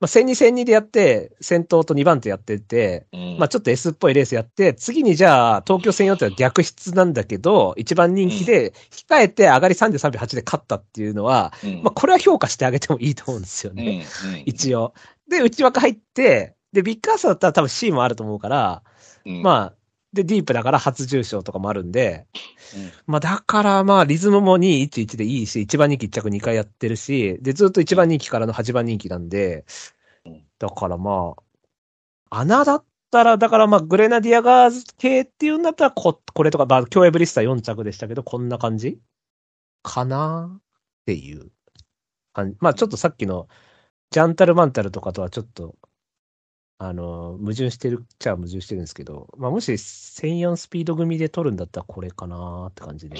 まあ1002、1002でやって、先頭と2番手やってて、うん。まあちょっと S っぽいレースやって、次にじゃあ東京戦4っては逆質なんだけど、一番人気で控えて上がり3で3秒8で勝ったっていうのは、うん。まあこれは評価してあげてもいいと思うんですようんね。うん。一応。で、内枠入って、で、ビッグアーサーだったら多分 C もあると思うから、うん。まあ、で、ディープだから初重賞とかもあるんで、うん。まあだからまあリズムも2、1、1でいいし、1番人気1着2回やってるし、で、ずっと1番人気からの8番人気なんでうん、だからまあ、穴だったら、だからまあグレナディアガーズ系っていうんだったらこ、これとか、まあ、競泳ブリスター4着でしたけど、こんな感じ？かな？っていう感じ。まあちょっとさっきのジャンタルマンタルとかとはちょっと、あの、矛盾してるっちゃ矛盾してるんですけど、まあもし1004スピード組で取るんだったらこれかなって感じで。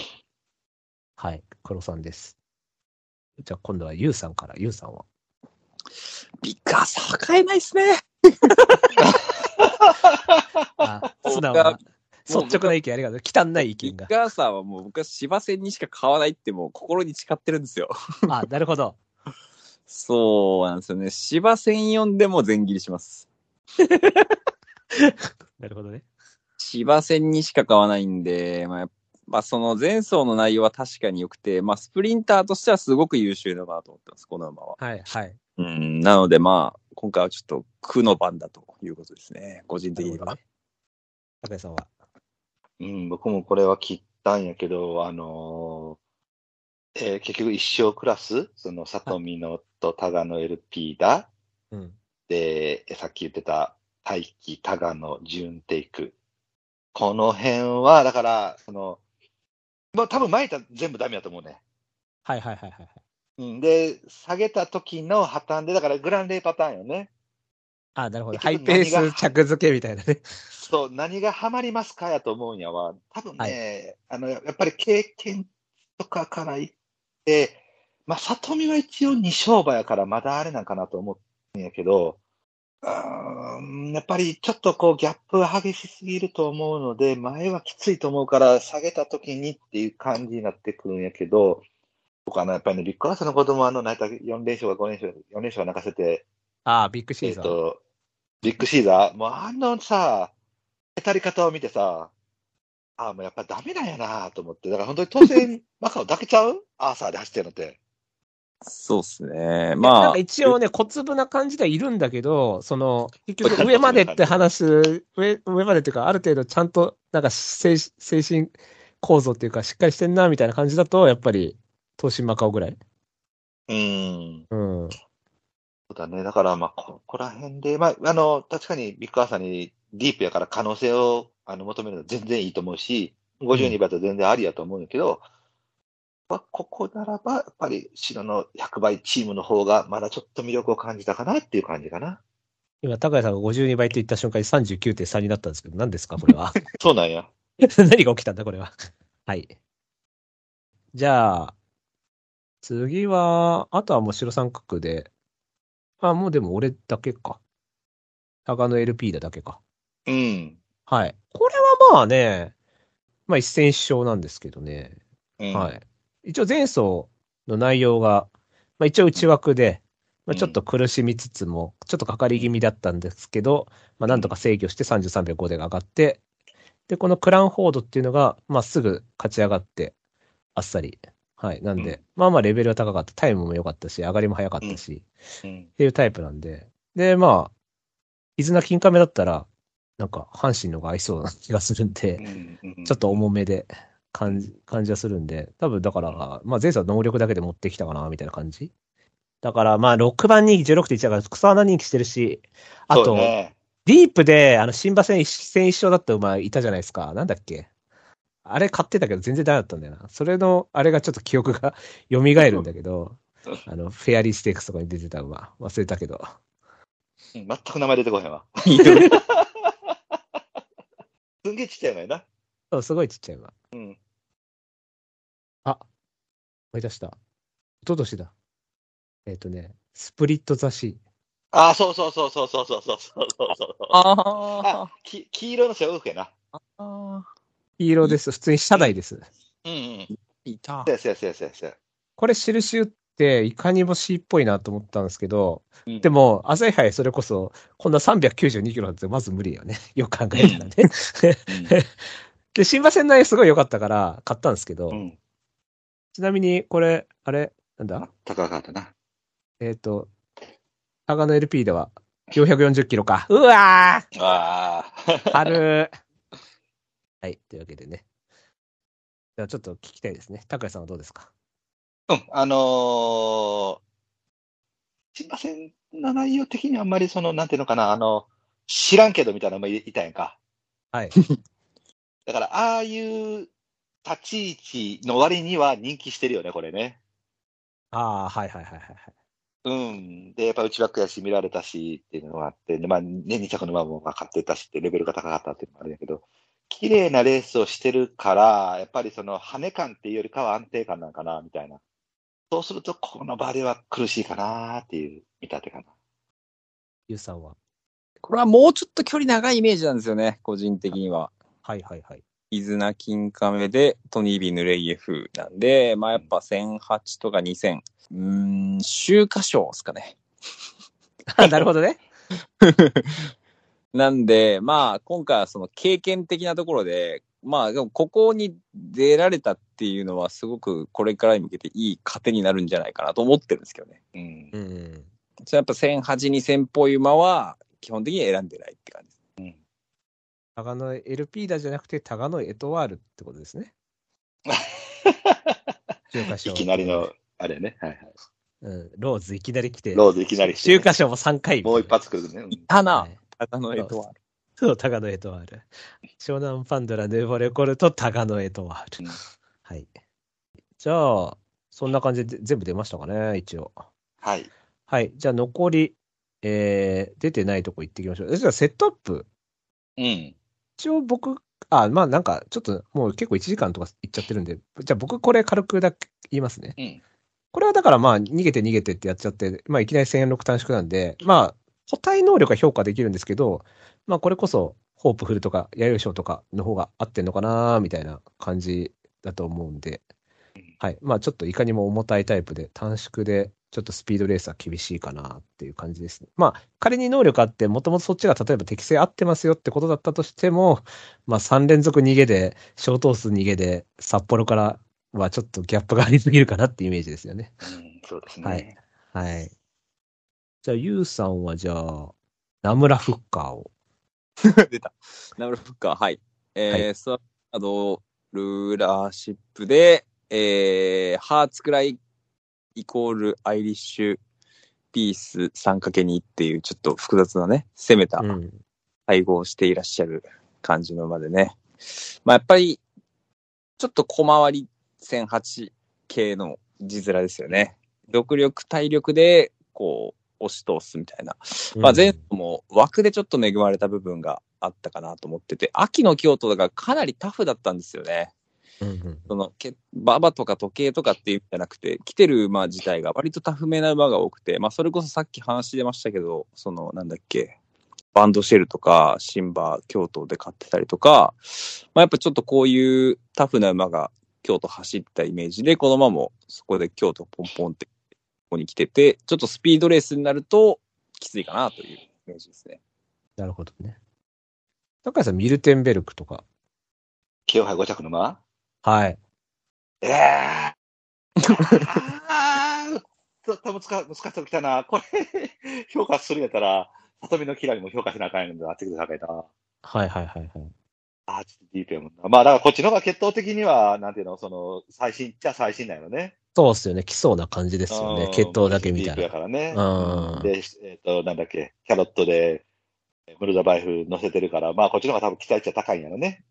はい、黒さんです。じゃあ今度はユウさんから、ユウさんは？ビッグアーサーは買えないですね。あ、素直な、率直な意見ありがとう。汚い意見が。ビッグアーサーはもう僕は芝戦にしか買わないってもう心に誓ってるんですよ。あ、なるほど。そうなんですよね。芝戦4でも全切りします。なるほどね。芝戦にしか買わないんで、まあ、やっぱその前走の内容は確かに良くて、まあスプリンターとしてはすごく優秀だなと思ってます、この馬は。はい、はい。うん、なのでまあ、今回はちょっと苦の番だということですね、個人的には。高井さんは？うん、僕もこれは切ったんやけど、あのーえー結局一生クラス、その里見のとタガの LP だ。うん。で、さっき言ってた大気タガの準テイク。この辺は、だから、その、まあ多分巻いたら全部ダメだと思うね。はい、はい、はい、はい。うん、で、下げた時の破綻で、だからグランレイパターンよね。あ、なるほど。ハイペース着付けみたいなね。そう、何がハマりますかやと思うんやわ。多分ね、はあの、やっぱり経験とかから言って、まあ、里見は一応二勝馬やからまだあれなんかなと思うんやけど、やっぱりちょっとこうギャップが激しすぎると思うので、前はきついと思うから下げた時にっていう感じになってくるんやけど、僕あの、やっぱりね、ビッグアースの子供はあの、なんやった4連勝か5連勝、4連勝は泣かせて、ああ、ビッグシえっ、ーザー。と、ビッグシーザー、もうあのさ、当たり方を見てさ、ああ、もうやっぱダメなんやなと思って、だから本当に当選 マカオだけちゃう？アーサーで走ってるのって。そうですね。なんまあか、一応ね、小粒な感じではいるんだけど、その、結局上までって話す、上、上までっていうか、ある程度ちゃんと、なんか精精神構造っていうか、しっかりしてんな、みたいな感じだと、やっぱり、東進マカオぐらい。うん。うん。そうだね。だから、まあ、ここら辺で、まあ、あの、確かにビッグアーサーにディープやから可能性をあの求めるのは全然いいと思うし、52倍と全然ありやと思うんだけど、まあ、ここならば、やっぱり白の100倍チームの方がまだちょっと魅力を感じたかなっていう感じかな。今、高谷さんが52倍と言った瞬間に39.3になったんですけど、何ですか、これは？そうなんや。何が起きたんだ、これは？はい。じゃあ、次は、あとはもう白三角で、あ、もうでも俺だけか。高野 LP だだけか。うん。はい。これはまあね、まあ一戦一勝なんですけどね。うん、はい。一応前走の内容が、まあ一応内枠で、まあうんちょっと苦しみつつも、ちょっとかかり気味だったんですけど、まあなんとか制御して33秒5で上がって、で、このクランフォードっていうのが、まあすぐ勝ち上がって、あっさり。はい。なんで、うんまあまあレベルは高かった。タイムも良かったし、上がりも早かったし、うん。っていうタイプなんで。で、まあ、伊豆名金亀だったら、なんか、阪神の方が合いそうな気がするんで、うんちょっと重めで感じ、感じはするんで、多分だから、まあ前走は能力だけで持ってきたかな、みたいな感じ。だからまあ6番人気16.1だから草穴人気してるし、あと、ね。ディープで、あの、新馬戦一戦一勝だった馬いたじゃないですか。なんだっけあれ買ってたけど全然ダメだったんだよな。それの、あれがちょっと記憶が 蘇るんだけど、あの、フェアリーステークスとかに出てた馬、忘れたけど。うん全く名前出てこへんわ。すんげえちっちゃいのよな。そう、すごいちっちゃい馬。うん。思い出した。一昨年だ。えっ、とね、スプリットザシー。ああ、そうそうそうそうそうそうそうそうそう。ああ、き黄色のシャウフやな。あ、黄色です。普通に車内です。うんうん。いたそう。やそうやそうやそう。これ印打って、いかにも C っぽいなと思ったんですけど、うんでも、朝日杯それこそ、こんな392キロなんてまず無理よね。よく考えたらね。で、新馬戦内すごい良かったから買ったんですけど、うん。ちなみにこれ、あれ、なんだ？高かったな。えっ、と、長野 LP では440キロか。うわーああ。春 はい、というわけでね。じゃあちょっと聞きたいですね。高谷さんはどうですか？うん、あのー、すいません、の内容的にはあんまりその、なんていうのかな、あの、知らんけどみたいなのもいいたやんか。はい。だから、ああいう立ち位置の割には人気してるよね、これね。ああ、はいはいはいはいはい。うん。で、やっぱ内枠やし、見られたしっていうのがあって、でまあ、ね、2着の馬もまあ勝ってたしって、レベルが高かったっていうのもあるんだけど、綺麗なレースをしてるから、やっぱりその、跳ね感っていうよりかは安定感なんかな、みたいな。そうすると、この場では苦しいかなっていう見立てかな。ゆうさんは？これはもうちょっと距離長いイメージなんですよね、個人的には。はいはいはい。イズナ金亀でトニービーヌレイエフなんで、まあやっぱ1008とか2000。うーん、秋華賞ですかね。あなるほどね。なんで、まあ今回はその経験的なところで、まあでもここに出られたっていうのはすごくこれからに向けていい糧になるんじゃないかなと思ってるんですけどね。うんう。ん。それやっぱ1008、2000っぽい馬は基本的に選んでないって感じです。長野 LP だじゃなくて、長野エトワールってことですね。秋華賞いきなりの、あれね。はいはい。うん。ローズいきなり来て、ローズいきなりしてね、秋華賞も3回。もう一発来るね。うんたな、はい高野エトワール。そう、長野エトワール。湘南パンドラ、ヌーボレコルト、長野エトワール。うんはい。じゃあ、そんな感じで全部出ましたかね、一応。はい。はい。じゃあ残り、えー、出てないとこ行ってきましょう。えじゃあセットアップ。うん。一応僕、あ、まあなんか、ちょっともう結構1時間とかいっちゃってるんで、じゃあ僕これ軽くだけ言いますね。うん。これはだからまあ逃げて逃げてってやっちゃって、まあいきなり1006短縮なんで、まあ個体能力は評価できるんですけど、まあこれこそ、ホープフルとか、弥生賞とかの方が合ってんのかなみたいな感じだと思うんで、はい。まあちょっといかにも重たいタイプで、短縮で、ちょっとスピードレースは厳しいかなっていう感じですね。まあ仮に能力あって、もともとそっちが例えば適性合ってますよってことだったとしても、まあ3連続逃げで、小等数逃げで、札幌からはちょっとギャップがありすぎるかなっていうイメージですよね。うん、そうですね。はいはい。じゃあ、ゆうさんはじゃあ、ナムラフッカーを。出た。ナムラフッカー、はい。えーはスワードルーラーシップで、えー、ハーツくらいイコールアイリッシュピース 3×2 っていうちょっと複雑なね、攻めたうん。配合をしていらっしゃる感じの馬でね。まあやっぱり、ちょっと小回り1008系の字面ですよね。独力、体力で、こう、押し通すみたいな。まあ前走も枠でちょっと恵まれた部分があったかなと思ってて、秋の京都だからかなりタフだったんですよね。うんうんその、け馬場とか時計とかっていうんじゃなくて、来てる馬自体が割とタフめな馬が多くて、まあそれこそさっき話出ましたけど、その、なんだっけ、バンドシェルとか、シンバー、京都で買ってたりとか、まあやっぱちょっとこういうタフな馬が京都走ったイメージで、この馬もそこで京都ポンポンって、ここに来てて、ちょっとスピードレースになるときついかなというイメージですね。なるほどね。高橋さん、ミルテンベルクとか。清杯5着の馬？はい。ええー。あーちょっと難しさきたな。これ、評価するんやったら、里見のキラにも評価しなあかんやんだ。あっちで高いな。はいはいはいはい。あーちょっとディープやもんな。まあ、だからこっちの方が血統的には、なんていうの、その、最新っちゃ最新だよね。そうっすよね。来そうな感じですよねう。ん血統だけ見たディープやら。からね。うんで、えっ、と、なんだっけ、キャロットで、ムルダバイフ乗せてるから、まあ、こっちの方が多分期待値は高いんやろね。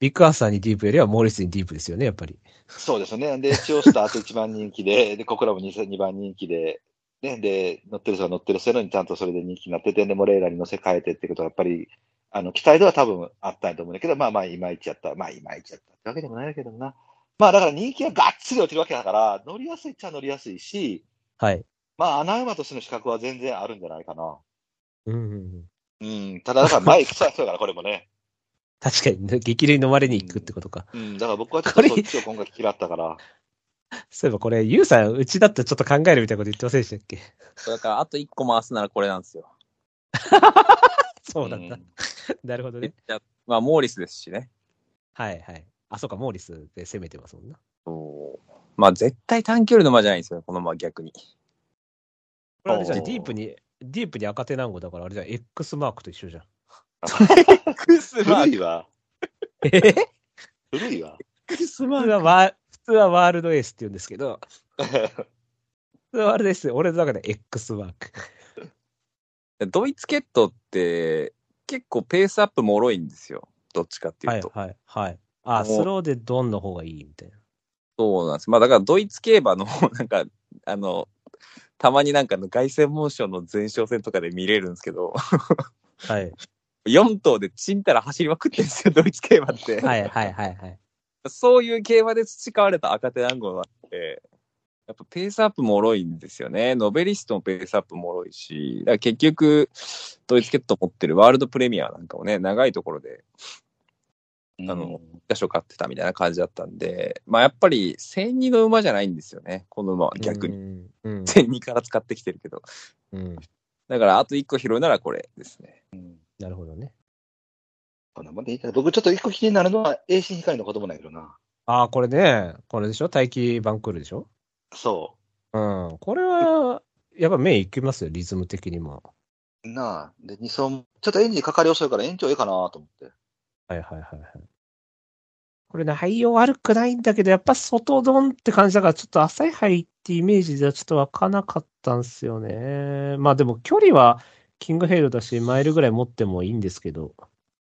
ビッグアーサーにディープよりはモーリスにディープですよね、やっぱり。そうですね。で、チオスターと1番人気で、で、コクラも 2, 2番人気で、ね、で、乗ってる人が乗ってる人のにちゃんとそれで人気になってて、で、モレーラに乗せ替えてってことは、やっぱり、あの、期待度は多分あったんやと思うんだけど、まあまあ、いまいちやった。まあ、いまいちやったってわけでもないけどな。まあ、だから人気ががっつり落ちるわけだから、乗りやすいっちゃ乗りやすいし、はい。まあ、穴馬としての資格は全然あるんじゃないかな。うんうんうん。うん。ただ、だから前来そうやから、これもね。確かに、激流に飲まれに行くってことか。うん。だから僕はちょっことれそっちを今回嫌ったから。そういえばこれ、ユウさん、うちだってちょっと考えるみたいなこと言ってませんでしたっけ？だからあと1個回すならこれなんですよ。そうなんだ。んなるほどね。まあ、モーリスですしね。はいはい。あ、そうか、モーリスで攻めてますもんな。そうまあ、絶対短距離の馬じゃないんですよ、この馬逆に。これあれじゃディープに、ディープに赤手団子だから、あれじゃん、X マークと一緒じゃん。クスマー古いわ。え？古いわ。クス普通はワー、普通はワールドエースって言うんですけど、普通はワールドエース、俺の中で X マーク。ドイツケットって結構ペースアップもろいんですよ。どっちかっていうと。はいはいはい。あ、もうスローでドンの方がいいみたいな。そうなんです。まあだからドイツ競馬の、なんか、あの、たまになんかの凱旋門賞の前哨戦とかで見れるんですけど、はい。4頭でちんたら走りまくってるんですよ、ドイツ競馬って。はいはいはいはい。そういう競馬で培われた赤手団子なんで、やっぱペースアップもろいんですよね。ノベリストもペースアップもろいし、だから結局、ドイツケット持ってるワールドプレミアなんかをね、長いところであの、打所買ってたみたいな感じだったんで、まあやっぱり戦2の馬じゃないんですよね、この馬は逆に。に。うん。戦2から使ってきてるけど。うん。だからあと1個拾うならこれですね。うんなるほどね。こんなもんでいいかな僕ちょっと一個気になるのは、栄心光の子供なんやけどな。ああ、これね、これでしょ？待機バンクールでしょ？そうん。これは、やっぱ目いきますよ、リズム的にも。う。なあ。で、二層も、ちょっとエンジンかかり遅いから延長ええかなと思って。はいはいはいはい。これ内容悪くないんだけど、やっぱ外ドンって感じだから、ちょっと浅い範囲ってイメージではちょっと湧かなかったんですよね。まあでも距離はキングヘイルだし、マイルぐらい持ってもいいんですけど。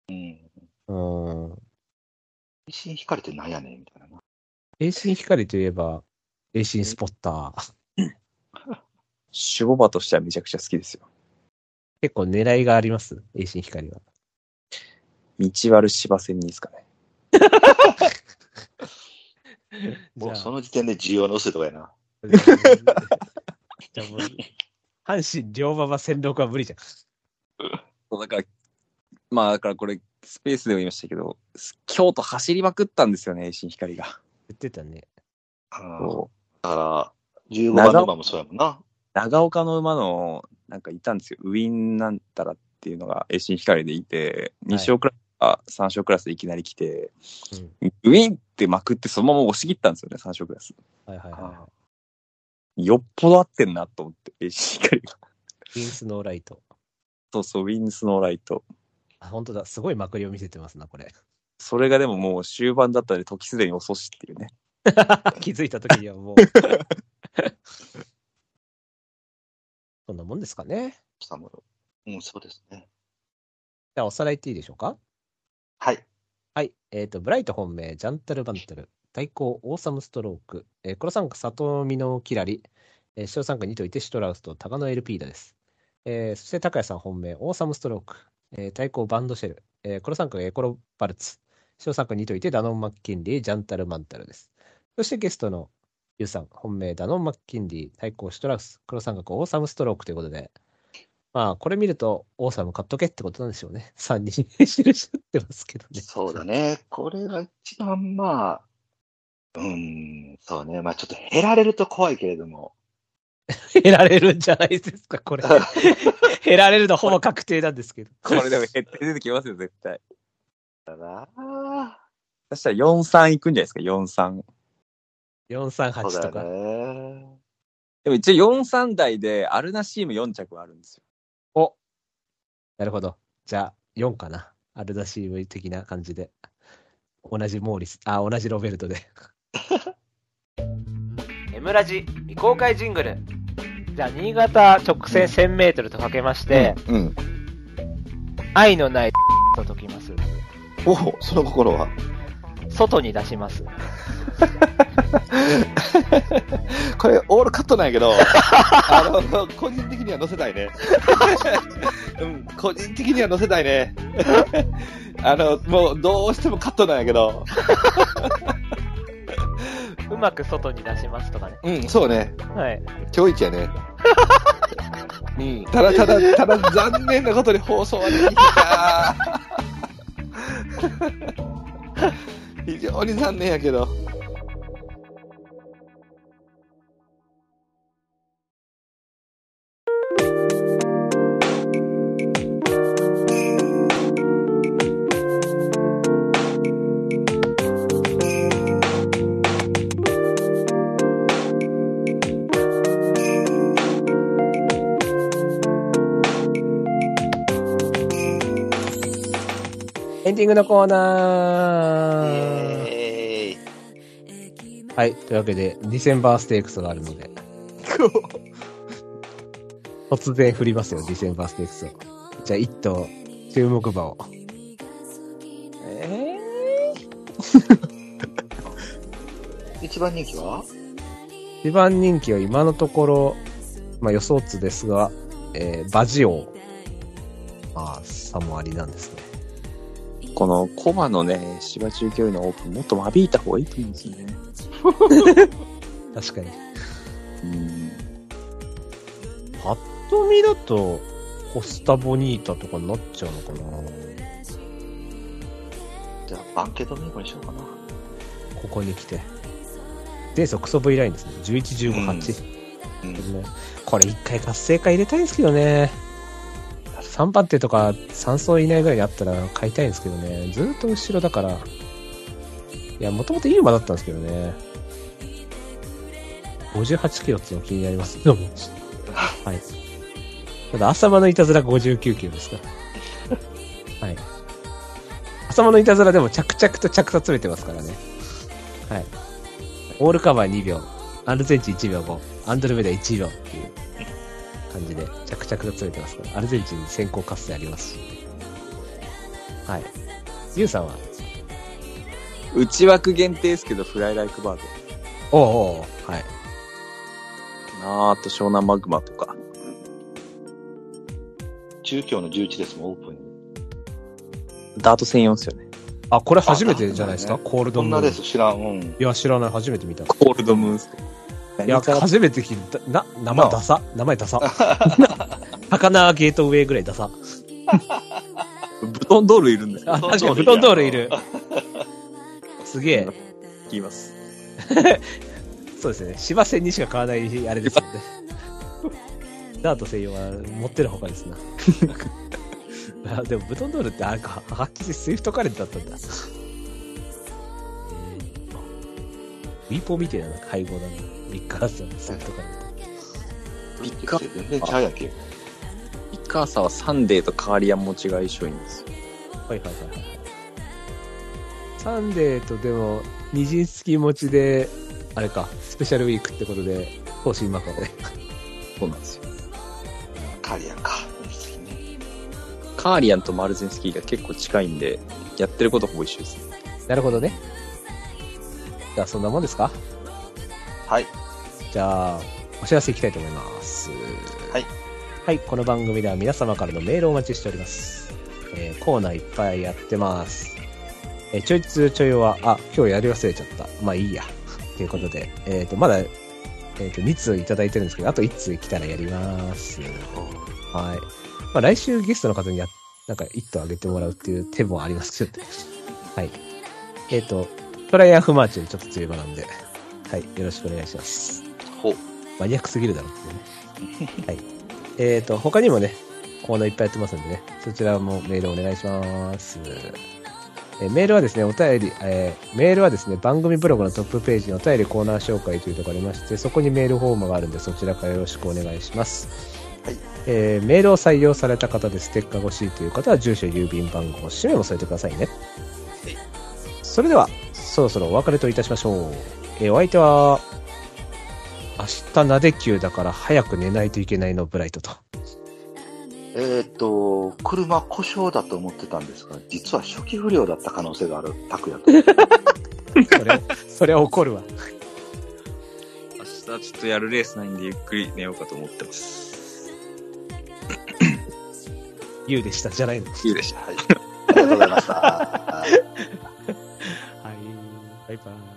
うん。うん。栄心光ってなんやねんみたいなな。栄心光といえば、栄心スポッター。守護馬としてはめちゃくちゃ好きですよ。結構狙いがあります？栄心光は。道悪芝戦にですかね。もうその時点で需要の薄いとこやな。じゃあもう阪神両馬場戦六は無理じゃん。そうだから、まあだからこれ、スペースでも言いましたけど、京都走りまくったんですよね、新光が。言ってたね。うんそうだから、15番の馬もそうやもんな。長岡の馬の、なんかいたんですよ。ウィンなんたらっていうのが、栄新光でいて、2勝クラスか3勝クラスでいきなり来て、ウィンってまくってそのまま押し切ったんですよね、3勝クラス。はいはいはいはよっぽど合ってんなと思って、栄新光が。い。ウィンスノーライト。そうそう、ウィンスノーライト。あ、本当だ。すごいまくりを見せてますな、これ。それがでももう終盤だったので、時すでに遅しっていうね。気づいた時にはもう。そんなもんですかね。サムうん、そうですね。じゃあ、おさらいっていいでしょうか？はい。はい。えっ、と、ブライト本命、ジャンタルバンタル、対抗、オーサムストローク、えー、黒三角、里見のキラリ、えー、白三角、ニトイテシトラウスと、タガノエルピーダです。えーそして、高谷さん本命、オーサムストローク、えー対抗、バンドシェル、えー黒三角、エコロバルツ、白三角、ニトイテ、ダノン・マッキンリー、ジャンタル・マンタルです。そして、ゲストのユウさん、本命、ダノン・マッキンリー、対抗、シトラウス、黒三角、オーサムストロークということで、まあ、これ見ると、オーサム買っとけってことなんでしょうね。3人印ってますけどね。そうだね。これが一番まあ、うん、そうね。まあちょっと減られると怖いけれども。減られるんじゃないですか、これ。減られるのほぼ確定なんですけど。これでも減って出てきますよ、絶対。だなそしたら4-3いくんじゃないですか、4-3。そう438だよとか。ね。でも一応4-3台で、アルナシーム4着はあるんですよ。おなるほど。じゃあ、4かな。アルダシーム的な感じで。同じモーリス、あ、同じロベルトで。M ラジ未公開ジングルじゃあ、新潟直線1000メートルとかけまして、うん。愛のない と解きます。おお、その心は？外に出します。これ、オールカットなんやけど、あの、個人的には載せたいね。うん、個人的には載せたいね。あの、もう、どうしてもカットなんやけど。うまく外に出しますとかね。うん、そうね。はい。今日一やね。うん、ただただ、ただ残念なことに放送はできた。非常に残念やけど。エンディングのコーナー。えはい。というわけで、ディセンバーステークスがあるので。突然振りますよ、ディセンバーステークスを。じゃあ、一頭、注目馬を。え一番人気は？一番人気は今のところ、まあ予想図ですが、えーバジオウ。まあ、差もありなんですね。ーこのコマのね、芝中距離のオープン、もっと間引いた方がいいと思うんですよね。確かに。うん。パッと見だと、コスタボニータとかになっちゃうのかなじゃあ、バンケットメイコにしようかな。ここに来て。前走クソ V ラインですね。11、15、8。うん。ねこれ一回活性化入れたいんですけどね。3番手とか3走いないぐらいにあったら買いたいんですけどね。ずーっと後ろだから。いや、もともといい馬だったんですけどね。58キロっていうの気になりますけども。はい。ただ、浅間のいたずら59キロですから。はい。浅間のいたずらでも着々と着差詰めてますからね。はい。オールカバー2秒。アルゼンチン1秒5、アンドロメダ1秒っていう感じで着々と詰めてますから、アルゼンチンに先行活性ありますし。はい。ユウさんは？内枠限定ですけど、フライライクバード。おうおうはい。あーあと湘南マグマとか。中京の11ですもん、オープンに。ダート専用ですよね。あ、これ初めてじゃないですか、あコールドムーン。こんなレース知らん。うん。いや、知らない。初めて見た。コールドムーンスいや、初めて聞いた。な、名前ダサ。名前ダサ。魚ゲートウェイぐらいダサ。ブトンドールいるんだよ。あ、確かに、ブトンドールいる。すげえ。言います。そうですね。芝線にしか買わない、あれですよね。ダート専用は持ってるほかですな。あでも、ブトンドールってあれか、はっきりスイフトカレントだったんだ。えー、ウィーポーみたいな配合だな。ビッカーサーのスイフトカレント。ビッカ全然ちゃうやんけ。イカーサはサンデーとカーリアン持ちが相性いいんですよ。はいはいはいはい。サンデーとでも、二陣付き持ちで、あれか、スペシャルウィークってことで、方針マカで。そうなんですよ。カリアンか。カーリアンとマルゼンスキーが結構近いんで、やってることほぼ一緒ですね。なるほどね。じゃあ、そんなもんですか？はい。じゃあ、お知らせいきたいと思います。はい。はい、この番組では皆様からのメールをお待ちしております。えーコーナーいっぱいやってます。えーちょいつちょいは、あ、今日やり忘れちゃった。まあいいや。ということで、えっ、と、まだ、えっ、と、2通いただいてるんですけど、あと1通来たらやります。はい。まあ来週ゲストの方にや、なんか1通あげてもらうっていう手もありますけど、はい。えっ、と、トライアンフマーチよりちょっと強い場なんで、はい、よろしくお願いします。ほう。マニアックすぎるだろうってね。はい。えっ、と、他にもね、コーナーいっぱいやってますんでね、そちらもメールお願いします。えーメールはですね、お便り、えーメールはですね、番組ブログのトップページにお便りコーナー紹介というところがありまして、そこにメールフォームがあるんで、そちらからよろしくお願いします。はいえーメールを採用された方でステッカーが欲しいという方は、住所、郵便番号、氏名も添えてくださいね。それでは、そろそろお別れといたしましょう。えーお相手は、明日なで級だから早く寝ないといけないのブライトと。えっ、と、車故障だと思ってたんですが、実は初期不良だった可能性がある拓也と。それ、それは怒るわ。明日ちょっとやるレースないんでゆっくり寝ようかと思ってます。言うでした、じゃないの。いいでした。はい。ありがとうございました。はい。バイバイ。